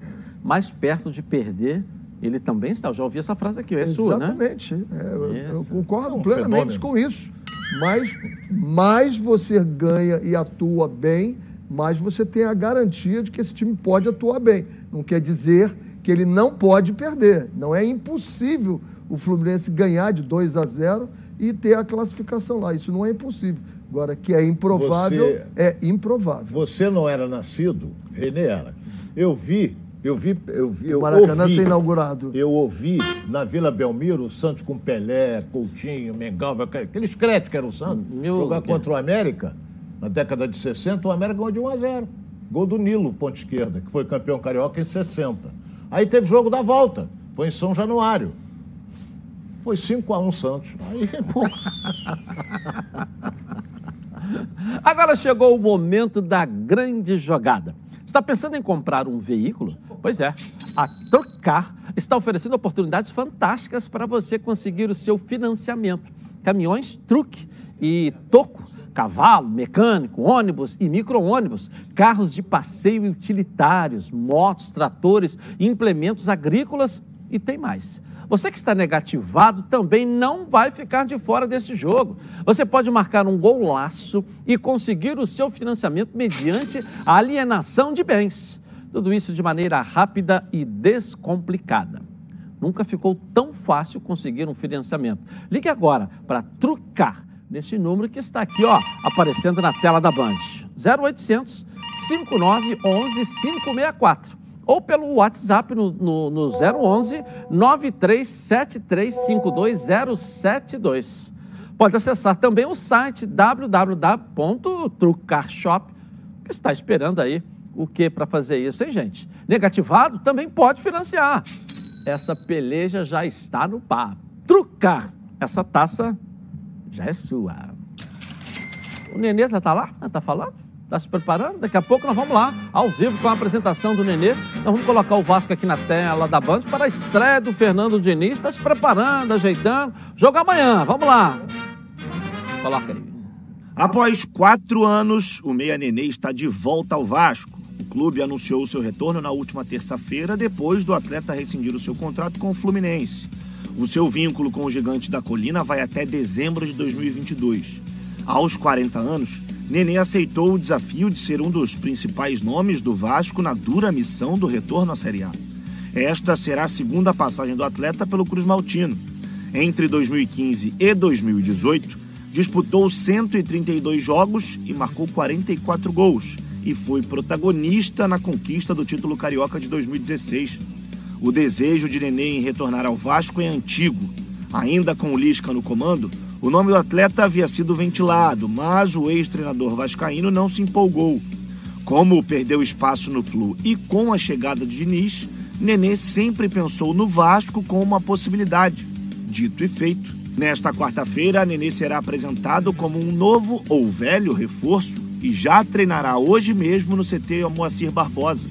mais perto de perder ele também está. Eu já ouvi essa frase aqui, é sua, né? Exatamente. É, eu, eu, concordo um plenamente fenômeno. com isso. Mas mais você ganha e atua bem, mas você tem a garantia de que esse time pode atuar bem. Não quer dizer que ele não pode perder. Não é impossível o Fluminense ganhar de 2 a 0 e ter a classificação lá. Isso não é impossível. Agora, que é improvável, você, é improvável. Você não era nascido, Renê era. Eu vi, eu vi, eu vi, o Maracanã ouvi, ser inaugurado. Eu ouvi na Vila Belmiro o Santos com Pelé, Coutinho, Mengão, aqueles créditos que eram o Santos, Meu jogar contra o América na década de 60, o América ganhou de 1 a 0. Gol do Nilo, ponta esquerda, que foi campeão carioca em 60. Aí teve jogo da volta, foi em São Januário. Foi 5 a 1 Santos. Aí, [LAUGHS] pô. Agora chegou o momento da grande jogada. Está pensando em comprar um veículo? Pois é, a Trocar está oferecendo oportunidades fantásticas para você conseguir o seu financiamento. Caminhões, truque e toco, cavalo, mecânico, ônibus e micro-ônibus, carros de passeio utilitários, motos, tratores, implementos agrícolas e tem mais. Você que está negativado também não vai ficar de fora desse jogo. Você pode marcar um golaço e conseguir o seu financiamento mediante a alienação de bens. Tudo isso de maneira rápida e descomplicada. Nunca ficou tão fácil conseguir um financiamento. Ligue agora para trucar nesse número que está aqui, ó, aparecendo na tela da Band. 0800 5911 564 ou pelo WhatsApp no, no, no 011 937352072. Pode acessar também o site www.trucarshop, que está esperando aí o que para fazer isso, hein, gente? Negativado também pode financiar. Essa peleja já está no par. Trucar. Essa taça já é sua. O Nenê já está lá? Está falando? Está se preparando? Daqui a pouco nós vamos lá, ao vivo, com a apresentação do Nenê. Nós vamos colocar o Vasco aqui na tela da Band para a estreia do Fernando Diniz. Está se preparando, ajeitando. Jogo amanhã, vamos lá. Coloca aí. Após quatro anos, o Meia Nenê está de volta ao Vasco. Clube anunciou seu retorno na última terça-feira, depois do atleta rescindir o seu contrato com o Fluminense. O seu vínculo com o Gigante da Colina vai até dezembro de 2022. Aos 40 anos, Nenê aceitou o desafio de ser um dos principais nomes do Vasco na dura missão do retorno à Série A. Esta será a segunda passagem do atleta pelo Cruz Maltino. Entre 2015 e 2018, disputou 132 jogos e marcou 44 gols, e foi protagonista na conquista do título carioca de 2016. O desejo de Nenê em retornar ao Vasco é antigo. Ainda com o Lisca no comando, o nome do atleta havia sido ventilado, mas o ex-treinador vascaíno não se empolgou. Como perdeu espaço no Flu e com a chegada de Diniz, Nenê sempre pensou no Vasco como uma possibilidade. Dito e feito, nesta quarta-feira, Nenê será apresentado como um novo ou velho reforço e já treinará hoje mesmo no CT Moacir Barbosa.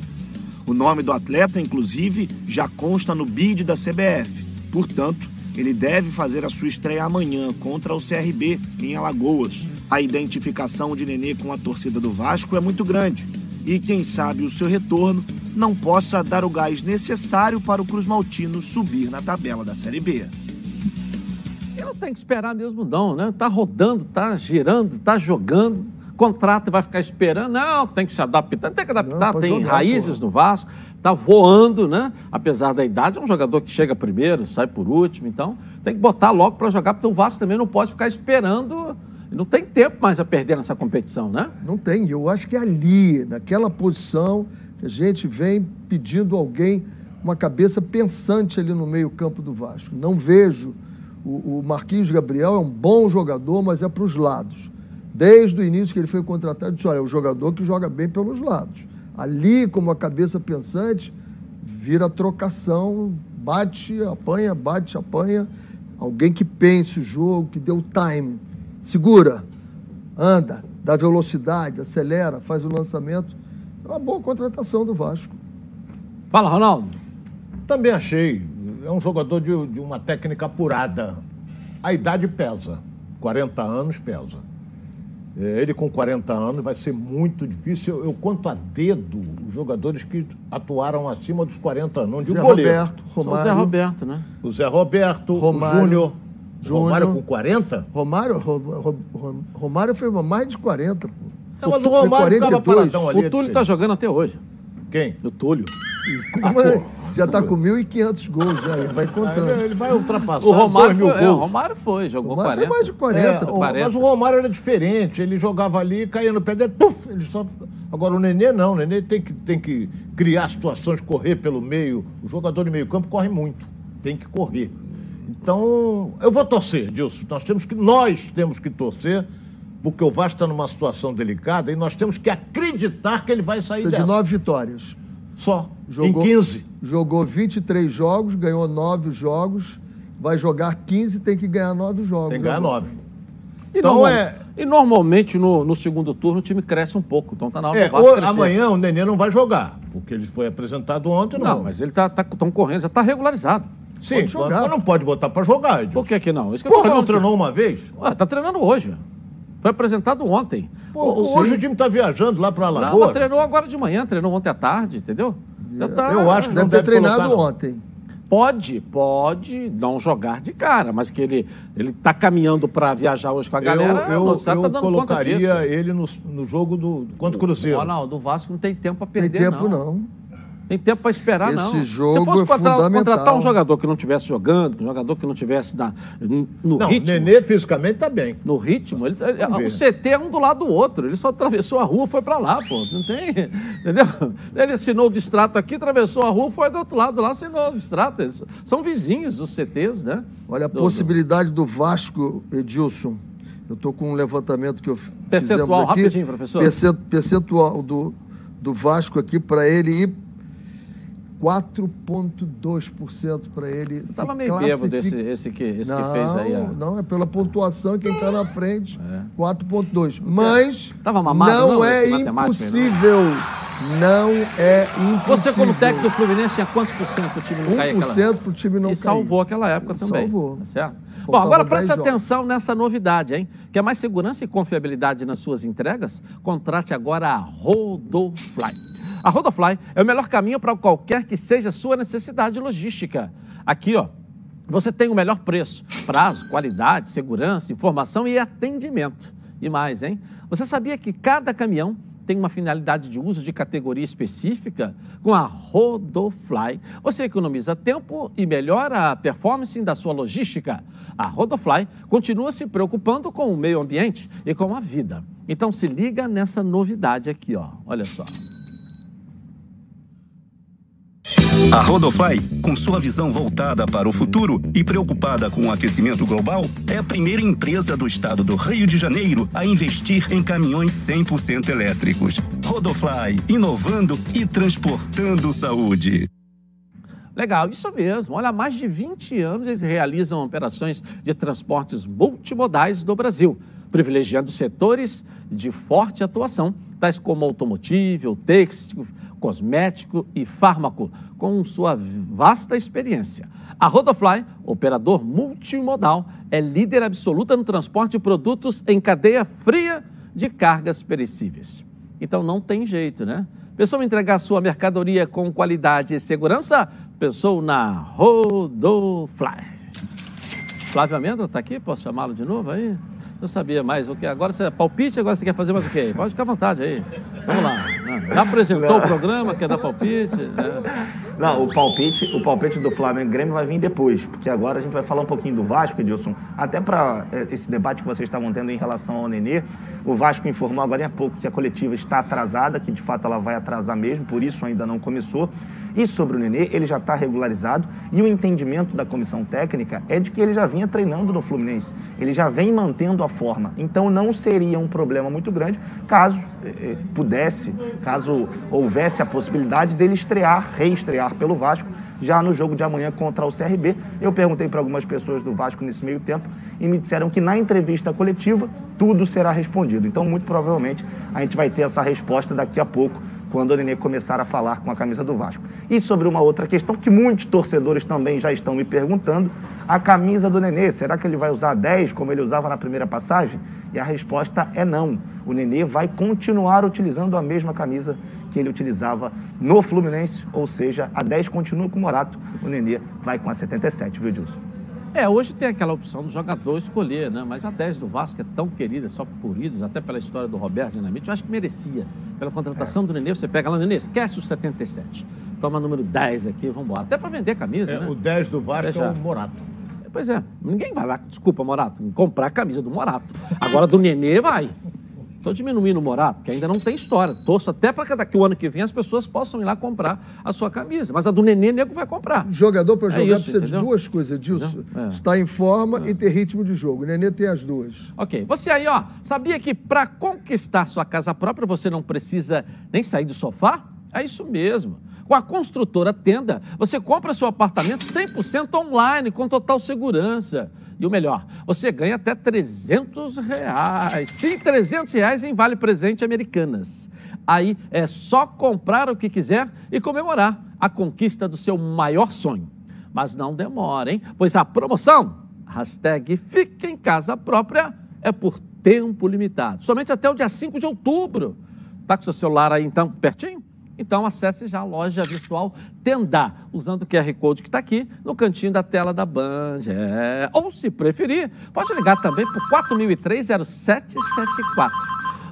O nome do atleta, inclusive, já consta no bid da CBF. Portanto, ele deve fazer a sua estreia amanhã contra o CRB em Alagoas. A identificação de Nenê com a torcida do Vasco é muito grande e quem sabe o seu retorno não possa dar o gás necessário para o Cruz Maltino subir na tabela da Série B. Eu tenho que esperar mesmo não, né? Tá rodando, tá girando, tá jogando, contrato e vai ficar esperando. Não, tem que se adaptar, tem que adaptar, não, tem jogar, raízes porra. no Vasco está voando, né? Apesar da idade, é um jogador que chega primeiro, sai por último, então tem que botar logo para jogar, porque o Vasco também não pode ficar esperando. Não tem tempo mais a perder nessa competição, né? Não tem. Eu acho que é ali, naquela posição, que a gente vem pedindo alguém, uma cabeça pensante ali no meio-campo do Vasco. Não vejo. O, o Marquinhos Gabriel é um bom jogador, mas é para os lados. Desde o início que ele foi contratado, disse: olha, é um jogador que joga bem pelos lados ali, como a cabeça pensante, vira trocação, bate, apanha, bate, apanha. Alguém que pense o jogo, que dê o time, segura, anda, dá velocidade, acelera, faz o lançamento. É uma boa contratação do Vasco. Fala, Ronaldo. Também achei. É um jogador de, de uma técnica apurada. A idade pesa. 40 anos pesa. É, ele com 40 anos vai ser muito difícil. Eu, eu conto a dedo os jogadores que atuaram acima dos 40 anos. Zé Roberto, Romário. O Zé Roberto, né? O Zé Roberto, Romário, o Júnior. Júnior. Romário com 40? Romário, Romário foi mais de 40. É, mas o Romário 42. Ali, o Túlio está jogando até hoje. Quem? O Túlio. Como é? Já está com 1.500 gols, já, ele vai contando. Ele vai ultrapassar o Romário foi, é, o Romário foi, jogou o Romário 40. foi mais de 40. É, 40. Mas o Romário era diferente, ele jogava ali, caía no pé dele, puf, ele só... Agora o Nenê não, o Nenê tem que, tem que criar situações, correr pelo meio. O jogador de meio campo corre muito, tem que correr. Então, eu vou torcer, Dilson. Nós temos que, nós temos que torcer, porque o Vasco está numa situação delicada e nós temos que acreditar que ele vai sair Precisa de nove vitórias. Só. Jogou, em 15. Jogou 23 jogos, ganhou nove jogos. Vai jogar 15 tem que ganhar nove jogos. Tem que ganhar nove. E então normal, é. E normalmente no, no, segundo turno o time cresce um pouco. Então tá na hora é, do Vasco Amanhã o Nenê não vai jogar, porque ele foi apresentado ontem. Não, não mas ele tá, tá tão correndo, já tá regularizado. Sim, pode jogar. mas não pode botar para jogar. Edilson. Por que, que não? Isso que Porra, não treinou uma vez? Ué, tá treinando hoje. Foi apresentado ontem. Pô, hoje o time está viajando lá para Alagoas. Não, treinou agora de manhã, treinou ontem à tarde, entendeu? Tá, eu acho que deve ter treinado colocar, ontem. Pode, pode não jogar de cara, mas que ele ele está caminhando para viajar hoje com a galera. Eu, eu, tá eu colocaria ele no, no jogo do contra o Cruzeiro. Não, não, do Vasco não tem tempo para perder. Tem tempo não. não. Tem tempo para esperar, Esse não. Esse jogo Se fosse é contratar, contratar um jogador que não estivesse jogando, um jogador que não estivesse no não, ritmo... Nenê fisicamente está bem. No ritmo, ele, o CT é um do lado do outro. Ele só atravessou a rua foi para lá, pô. Não tem... [LAUGHS] Entendeu? Ele assinou o distrato aqui, atravessou a rua, foi do outro lado lá, assinou o distrato. Eles são vizinhos os CTs, né? Olha a do, possibilidade do Vasco, Edilson. Eu estou com um levantamento que eu percentual, aqui. rapidinho, professor. Percentual do, do Vasco aqui para ele ir 4,2% para ele. Estava meio classific... bêbado esse, esse, que, esse não, que fez aí. Ó. Não, é pela pontuação quem está na frente, é. 4,2%. Mas Tava mamado, não, não é impossível. Não é impossível. Você, como técnico do Fluminense, tinha quantos por cento do time não cair? 1% para o time não e cair. E salvou aquela época também. Salvou. Tá certo? Bom, agora preste atenção nessa novidade, hein? Quer mais segurança e confiabilidade nas suas entregas? Contrate agora a Rodofly. A Rodofly é o melhor caminho para qualquer que seja a sua necessidade logística. Aqui, ó, você tem o melhor preço, prazo, qualidade, segurança, informação e atendimento. E mais, hein? Você sabia que cada caminhão tem uma finalidade de uso de categoria específica? Com a Rodofly, você economiza tempo e melhora a performance da sua logística. A Rodofly continua se preocupando com o meio ambiente e com a vida. Então se liga nessa novidade aqui, ó. Olha só. A Rodofly, com sua visão voltada para o futuro e preocupada com o aquecimento global, é a primeira empresa do estado do Rio de Janeiro a investir em caminhões 100% elétricos. Rodofly, inovando e transportando saúde. Legal, isso mesmo. Olha, há mais de 20 anos eles realizam operações de transportes multimodais do Brasil, privilegiando setores de forte atuação, tais como automotivo, têxtil, cosmético e fármaco, com sua vasta experiência. A Rodofly, operador multimodal, é líder absoluta no transporte de produtos em cadeia fria de cargas perecíveis. Então não tem jeito, né? Pensou em entregar sua mercadoria com qualidade e segurança? Pensou na Rodofly. Flávio Amenda está aqui? Posso chamá-lo de novo aí? Eu sabia mais o que. Agora você é palpite, agora você quer fazer mais o quê? Pode ficar à vontade aí. Vamos lá. Já apresentou o programa, quer dar palpite? É. Não, o palpite, o palpite do Flamengo Grêmio vai vir depois, porque agora a gente vai falar um pouquinho do Vasco, Edilson. Até para é, esse debate que vocês estavam tendo em relação ao Nenê, o Vasco informou agora há pouco que a coletiva está atrasada, que de fato ela vai atrasar mesmo, por isso ainda não começou. E sobre o Nenê, ele já está regularizado e o entendimento da comissão técnica é de que ele já vinha treinando no Fluminense, ele já vem mantendo a forma. Então não seria um problema muito grande caso eh, pudesse, caso houvesse a possibilidade dele estrear, reestrear pelo Vasco já no jogo de amanhã contra o CRB. Eu perguntei para algumas pessoas do Vasco nesse meio tempo e me disseram que na entrevista coletiva tudo será respondido. Então, muito provavelmente, a gente vai ter essa resposta daqui a pouco quando o Nenê começar a falar com a camisa do Vasco. E sobre uma outra questão que muitos torcedores também já estão me perguntando, a camisa do Nenê, será que ele vai usar 10 como ele usava na primeira passagem? E a resposta é não. O Nenê vai continuar utilizando a mesma camisa que ele utilizava no Fluminense, ou seja, a 10 continua com o Morato, o Nenê vai com a 77, viu, Dilson? É, hoje tem aquela opção do jogador escolher, né? Mas a 10 do Vasco é tão querida, só por ídolos, até pela história do Roberto Dinamite, eu acho que merecia. Pela contratação é. do Nenê, você pega lá, Nenê, esquece o 77. Toma número 10 aqui, vamos embora. Até para vender camisa, é, né? O 10 do Vasco é o Morato. Pois é, ninguém vai lá, desculpa, Morato, comprar a camisa do Morato. Agora do Nenê vai. Estou diminuindo o Morato, que ainda não tem história. Torço até para que daqui o ano que vem as pessoas possam ir lá comprar a sua camisa. Mas a do Nenê, nego vai comprar. Jogador para é jogar isso, precisa entendeu? de duas coisas, Dilson. É. Estar em forma é. e ter ritmo de jogo. O Nenê tem as duas. Ok. Você aí, ó, sabia que para conquistar sua casa própria você não precisa nem sair do sofá? É isso mesmo. Com a construtora Tenda, você compra seu apartamento 100% online, com total segurança. E o melhor, você ganha até 300 reais. Sim, 300 reais em Vale Presente Americanas. Aí é só comprar o que quiser e comemorar a conquista do seu maior sonho. Mas não demora, hein? Pois a promoção, hashtag Fica em Casa Própria, é por tempo limitado. Somente até o dia 5 de outubro. Tá com seu celular aí então pertinho? Então acesse já a loja virtual Tendá, usando o QR Code que está aqui no cantinho da tela da Band. É. Ou, se preferir, pode ligar também por 4003-0774.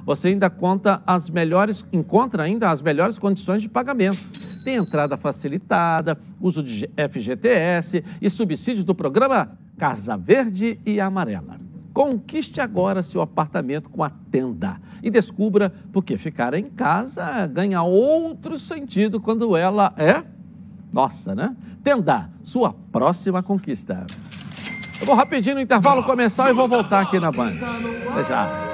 Você ainda conta as melhores, encontra ainda as melhores condições de pagamento. Tem entrada facilitada, uso de FGTS e subsídio do programa Casa Verde e Amarela. Conquiste agora seu apartamento com a tenda e descubra porque ficar em casa ganha outro sentido quando ela é nossa, né? Tenda, sua próxima conquista. Eu vou rapidinho no intervalo começar e vou voltar aqui na banda. Até já.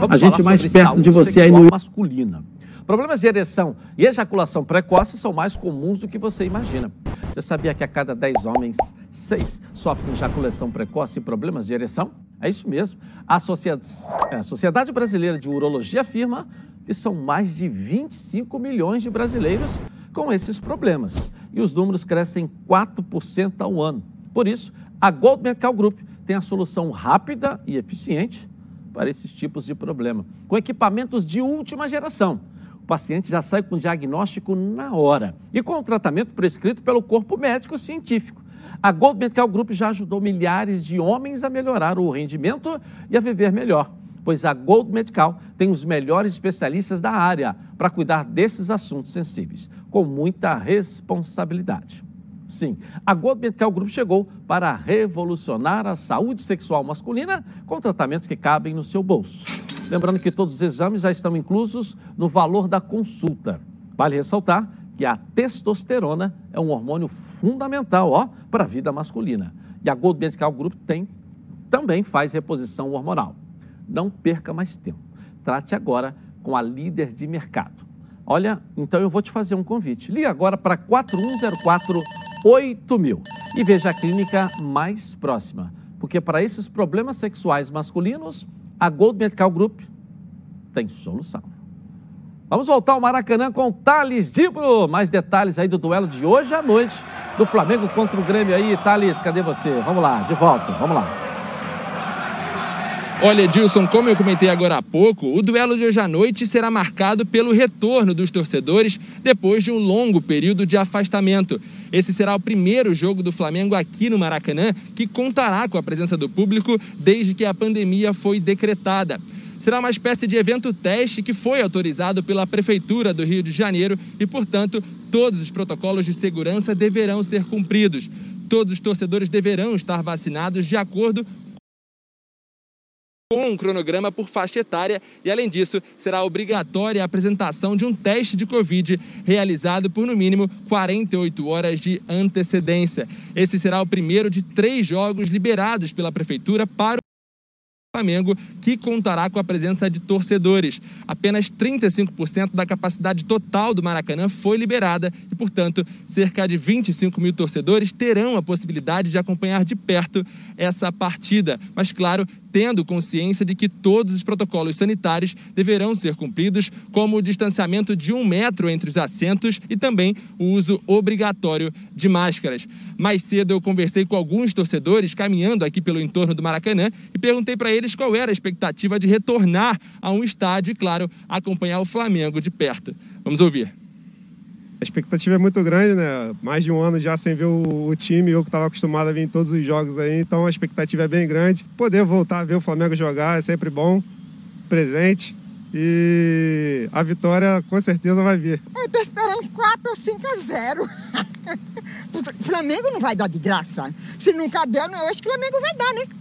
Vamos a gente mais perto de você aí no masculina. Problemas de ereção e ejaculação precoce são mais comuns do que você imagina. Você sabia que a cada 10 homens, 6 sofrem ejaculação precoce e problemas de ereção? É isso mesmo. Sociedade, a Sociedade Brasileira de Urologia afirma que são mais de 25 milhões de brasileiros com esses problemas. E os números crescem 4% ao ano. Por isso, a Gold Medical Group tem a solução rápida e eficiente para esses tipos de problema, com equipamentos de última geração o paciente já sai com diagnóstico na hora e com o tratamento prescrito pelo corpo médico científico. A Gold Medical Group já ajudou milhares de homens a melhorar o rendimento e a viver melhor, pois a Gold Medical tem os melhores especialistas da área para cuidar desses assuntos sensíveis, com muita responsabilidade. Sim, a Gold Medical Group chegou para revolucionar a saúde sexual masculina com tratamentos que cabem no seu bolso. Lembrando que todos os exames já estão inclusos no valor da consulta. Vale ressaltar que a testosterona é um hormônio fundamental ó, para a vida masculina. E a Gold Medical Group tem, também faz reposição hormonal. Não perca mais tempo. Trate agora com a líder de mercado. Olha, então eu vou te fazer um convite. Ligue agora para 4104 8000 e veja a clínica mais próxima. Porque para esses problemas sexuais masculinos, a Gold Medical Group tem solução. Vamos voltar ao Maracanã com Thales Dibro. Mais detalhes aí do duelo de hoje à noite do Flamengo contra o Grêmio aí. Thales, cadê você? Vamos lá, de volta, vamos lá. Olha, Edilson, como eu comentei agora há pouco, o duelo de hoje à noite será marcado pelo retorno dos torcedores depois de um longo período de afastamento. Esse será o primeiro jogo do Flamengo aqui no Maracanã que contará com a presença do público desde que a pandemia foi decretada. Será uma espécie de evento teste que foi autorizado pela Prefeitura do Rio de Janeiro e, portanto, todos os protocolos de segurança deverão ser cumpridos. Todos os torcedores deverão estar vacinados de acordo com um cronograma por faixa etária e, além disso, será obrigatória a apresentação de um teste de Covid realizado por, no mínimo, 48 horas de antecedência. Esse será o primeiro de três jogos liberados pela Prefeitura para Flamengo, que contará com a presença de torcedores. Apenas 35% da capacidade total do Maracanã foi liberada e, portanto, cerca de 25 mil torcedores terão a possibilidade de acompanhar de perto essa partida. Mas, claro, tendo consciência de que todos os protocolos sanitários deverão ser cumpridos, como o distanciamento de um metro entre os assentos e também o uso obrigatório de máscaras. Mais cedo eu conversei com alguns torcedores caminhando aqui pelo entorno do Maracanã e perguntei para eles qual era a expectativa de retornar a um estádio e, claro, acompanhar o Flamengo de perto. Vamos ouvir. A expectativa é muito grande, né? Mais de um ano já sem ver o, o time, eu que estava acostumado a vir em todos os jogos aí, então a expectativa é bem grande. Poder voltar a ver o Flamengo jogar é sempre bom, presente. E a vitória com certeza vai vir. Eu tô esperando 4 ou 5 a 0. o [LAUGHS] Flamengo não vai dar de graça. Se nunca der, eu acho que o Flamengo vai dar, né?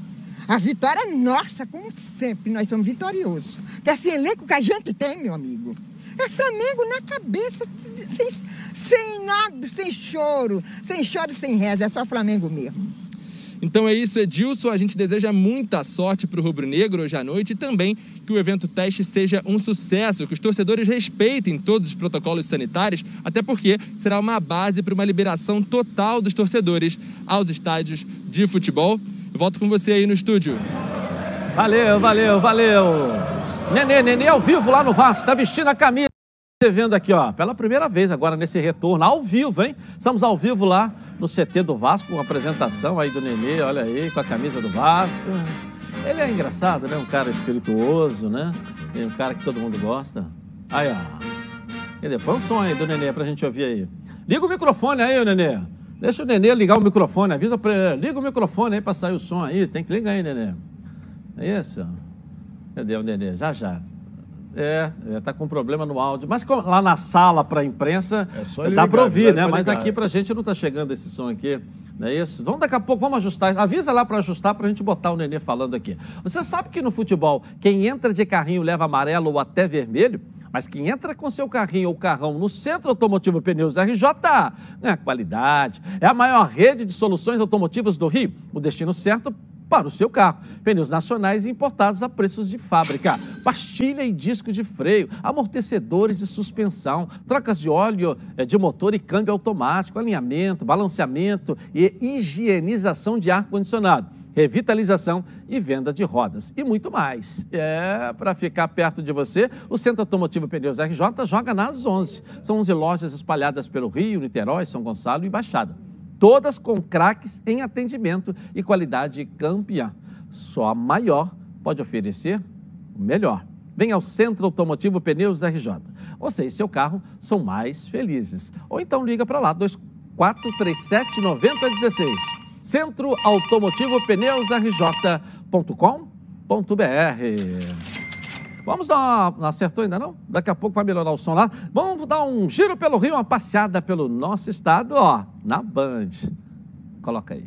A vitória é nossa, como sempre, nós somos vitoriosos. Que esse elenco que a gente tem, meu amigo, é Flamengo na cabeça, sem, sem nada, sem choro, sem choro, sem reza, é só Flamengo mesmo. Então é isso, Edilson. A gente deseja muita sorte para o Rubro Negro hoje à noite e também que o evento teste seja um sucesso, que os torcedores respeitem todos os protocolos sanitários, até porque será uma base para uma liberação total dos torcedores aos estádios de futebol. Eu volto com você aí no estúdio. Valeu, valeu, valeu. Nenê, Nenê ao vivo lá no Vasco, tá vestindo a camisa. Você vendo aqui, ó, pela primeira vez agora nesse retorno, ao vivo, hein? Estamos ao vivo lá no CT do Vasco, com a apresentação aí do Nenê, olha aí, com a camisa do Vasco. Ele é engraçado, né? Um cara espirituoso, né? Um cara que todo mundo gosta. Aí, ó. E depois um som aí do Nenê pra gente ouvir aí. Liga o microfone aí, Nenê. Deixa o Nenê ligar o microfone, avisa pra ele. Liga o microfone aí pra sair o som aí. Tem que ligar aí, Nenê. É isso? Cadê o Nenê? Já, já. É, está com problema no áudio. Mas lá na sala para a imprensa é dá para ouvir, né? Mas aqui para a gente não está chegando esse som aqui. Não é isso? Vamos daqui a pouco, vamos ajustar. Avisa lá para ajustar para a gente botar o Nenê falando aqui. Você sabe que no futebol, quem entra de carrinho leva amarelo ou até vermelho? Mas quem entra com seu carrinho ou carrão no Centro Automotivo Pneus RJ é qualidade. É a maior rede de soluções automotivas do Rio. O destino certo para o seu carro. Pneus nacionais e importados a preços de fábrica. Pastilha e disco de freio, amortecedores e suspensão, trocas de óleo eh, de motor e câmbio automático, alinhamento, balanceamento e higienização de ar-condicionado revitalização e venda de rodas e muito mais. É, para ficar perto de você, o Centro Automotivo Pneus RJ joga nas 11. São 11 lojas espalhadas pelo Rio, Niterói, São Gonçalo e Baixada todas com craques em atendimento e qualidade campeã. Só a maior pode oferecer o melhor. Venha ao Centro Automotivo Pneus RJ. Você e seu carro são mais felizes. Ou então liga para lá, 2437 9016. Centro Automotivo Pneus RJ.com.br. Vamos dar uma... Acertou ainda não? Daqui a pouco vai melhorar o som lá. Vamos dar um giro pelo Rio, uma passeada pelo nosso estado, ó, na Band. Coloca aí.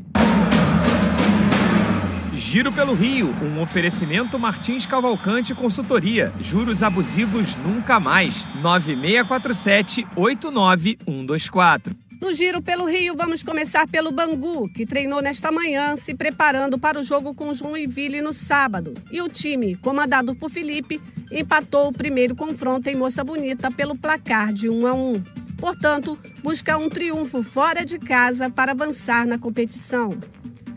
Giro pelo Rio, um oferecimento Martins Cavalcante Consultoria. Juros abusivos nunca mais. 9647 89124. No giro pelo Rio, vamos começar pelo Bangu, que treinou nesta manhã, se preparando para o jogo com Joinville no sábado. E o time, comandado por Felipe, empatou o primeiro confronto em Moça Bonita pelo placar de 1 a 1. Portanto, busca um triunfo fora de casa para avançar na competição.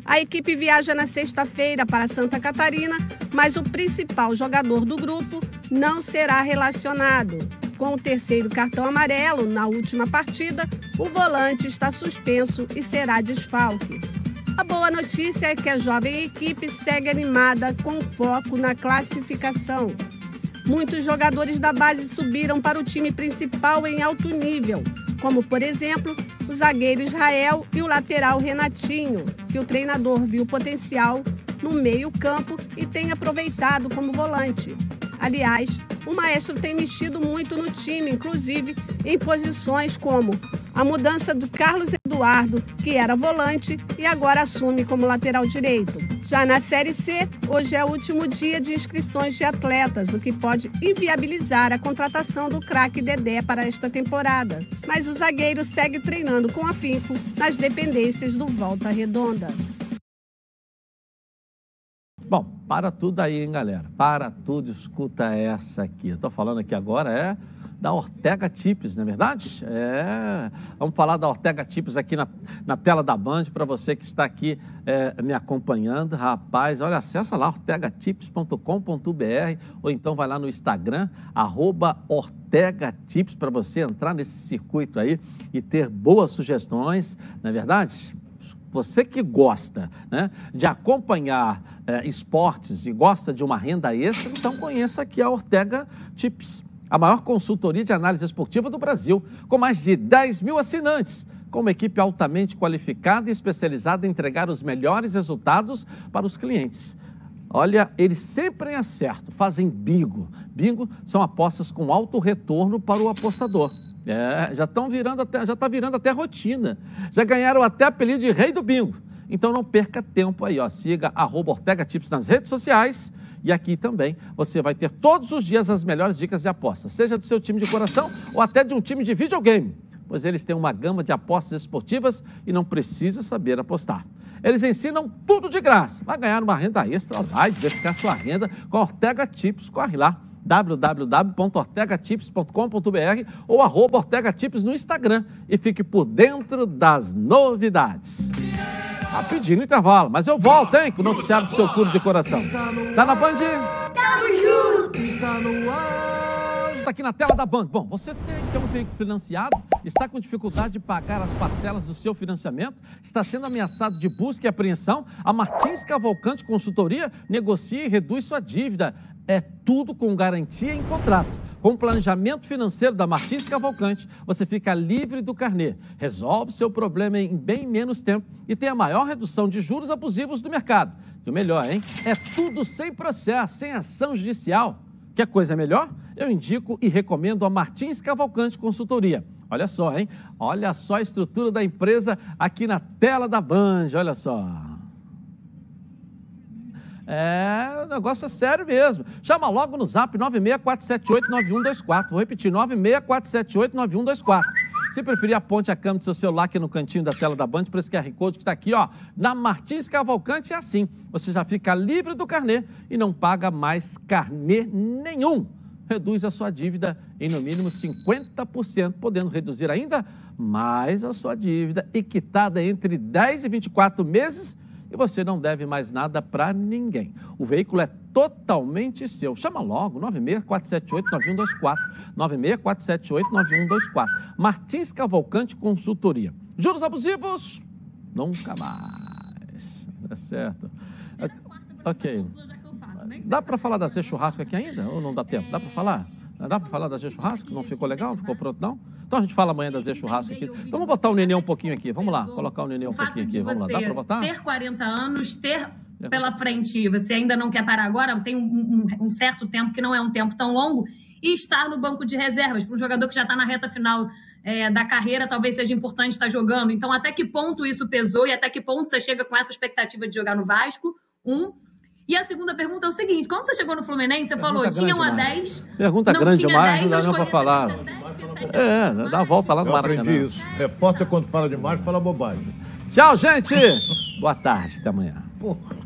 A equipe viaja na sexta-feira para Santa Catarina, mas o principal jogador do grupo não será relacionado. Com o terceiro cartão amarelo na última partida, o volante está suspenso e será desfalque. A boa notícia é que a jovem equipe segue animada com foco na classificação. Muitos jogadores da base subiram para o time principal em alto nível, como, por exemplo, o zagueiro Israel e o lateral Renatinho, que o treinador viu potencial no meio-campo e tem aproveitado como volante. Aliás, o maestro tem mexido muito no time, inclusive em posições como a mudança do Carlos Eduardo, que era volante e agora assume como lateral direito. Já na Série C, hoje é o último dia de inscrições de atletas, o que pode inviabilizar a contratação do craque Dedé para esta temporada. Mas o zagueiro segue treinando com afinco nas dependências do Volta Redonda. Bom, para tudo aí, hein, galera? Para tudo, escuta essa aqui. Tô falando aqui agora é da Ortega Tips, não é verdade? É. Vamos falar da Ortega Tips aqui na, na tela da Band para você que está aqui é, me acompanhando. Rapaz, olha, acessa lá ortegatips.com.br ou então vai lá no Instagram, arroba Ortega Tips, para você entrar nesse circuito aí e ter boas sugestões, não é verdade? Você que gosta né, de acompanhar é, esportes e gosta de uma renda extra, então conheça aqui a Ortega Tips. A maior consultoria de análise esportiva do Brasil, com mais de 10 mil assinantes, com uma equipe altamente qualificada e especializada em entregar os melhores resultados para os clientes. Olha, eles sempre acertam, fazem bingo. Bingo são apostas com alto retorno para o apostador. É, já estão virando até, já está virando até rotina. Já ganharam até apelido de rei do bingo. Então não perca tempo aí, ó. Siga arroba Ortega Tips nas redes sociais e aqui também você vai ter todos os dias as melhores dicas de apostas, seja do seu time de coração ou até de um time de videogame, pois eles têm uma gama de apostas esportivas e não precisa saber apostar. Eles ensinam tudo de graça. Vai ganhar uma renda extra, vai diversificar sua renda com a Ortega Tips. Corre lá www.ortegatips.com.br ou arroba Ortega Tips no Instagram e fique por dentro das novidades. Rapidinho no intervalo, mas eu volto, hein, com o noticiário do seu clube de coração. Tá na Band? Tamo junto! Está no ar! Está aqui na tela da Band. Bom, você tem, tem um veículo financiado, está com dificuldade de pagar as parcelas do seu financiamento, está sendo ameaçado de busca e apreensão, a Martins Cavalcante Consultoria negocia e reduz sua dívida. É tudo com garantia em contrato. Com o planejamento financeiro da Martins Cavalcante, você fica livre do carnê, resolve seu problema em bem menos tempo e tem a maior redução de juros abusivos do mercado. E o melhor, hein? É tudo sem processo, sem ação judicial. Quer coisa melhor? Eu indico e recomendo a Martins Cavalcante Consultoria. Olha só, hein? Olha só a estrutura da empresa aqui na tela da Band, olha só. É, o negócio é sério mesmo. Chama logo no zap 964789124. Vou repetir, 964789124. Se preferir, aponte a câmera do seu celular aqui no cantinho da tela da Band para esse QR Code que está aqui, ó. Na Martins Cavalcante é assim. Você já fica livre do carnê e não paga mais carnê nenhum. Reduz a sua dívida em no mínimo 50%, podendo reduzir ainda mais a sua dívida, e quitada entre 10 e 24 meses e você não deve mais nada para ninguém. O veículo é totalmente seu. Chama logo, 96478-9124. 96478-9124. Martins Cavalcante Consultoria. Juros abusivos? Nunca mais. Tá certo. Ok. Dá para falar da Z Churrasco aqui ainda? Ou não dá tempo? Dá para falar? Dá para falar da Z Churrasco? Não ficou legal? Ficou pronto, não? Então a gente fala amanhã da Z Churrasco aqui. Então vamos botar o Nenê um pouquinho aqui. Vamos lá, colocar o Nenê um pouquinho aqui. Vamos lá, dá para botar? Ter 40 anos, ter pela frente, você ainda não quer parar agora, tem um, um, um certo tempo que não é um tempo tão longo, e estar no banco de reservas para um jogador que já está na reta final é, da carreira, talvez seja importante estar jogando. Então, até que ponto isso pesou e até que ponto você chega com essa expectativa de jogar no Vasco? Um. E a segunda pergunta é o seguinte: quando você chegou no Fluminense, você pergunta falou, tinha um a 10. Pergunta grande demais, não dá não para falar. É, dá a volta lá no Eu Maracanã. aprendi isso. Repórter, quando fala demais, fala bobagem. Tchau, gente! Boa tarde, até amanhã. Porra.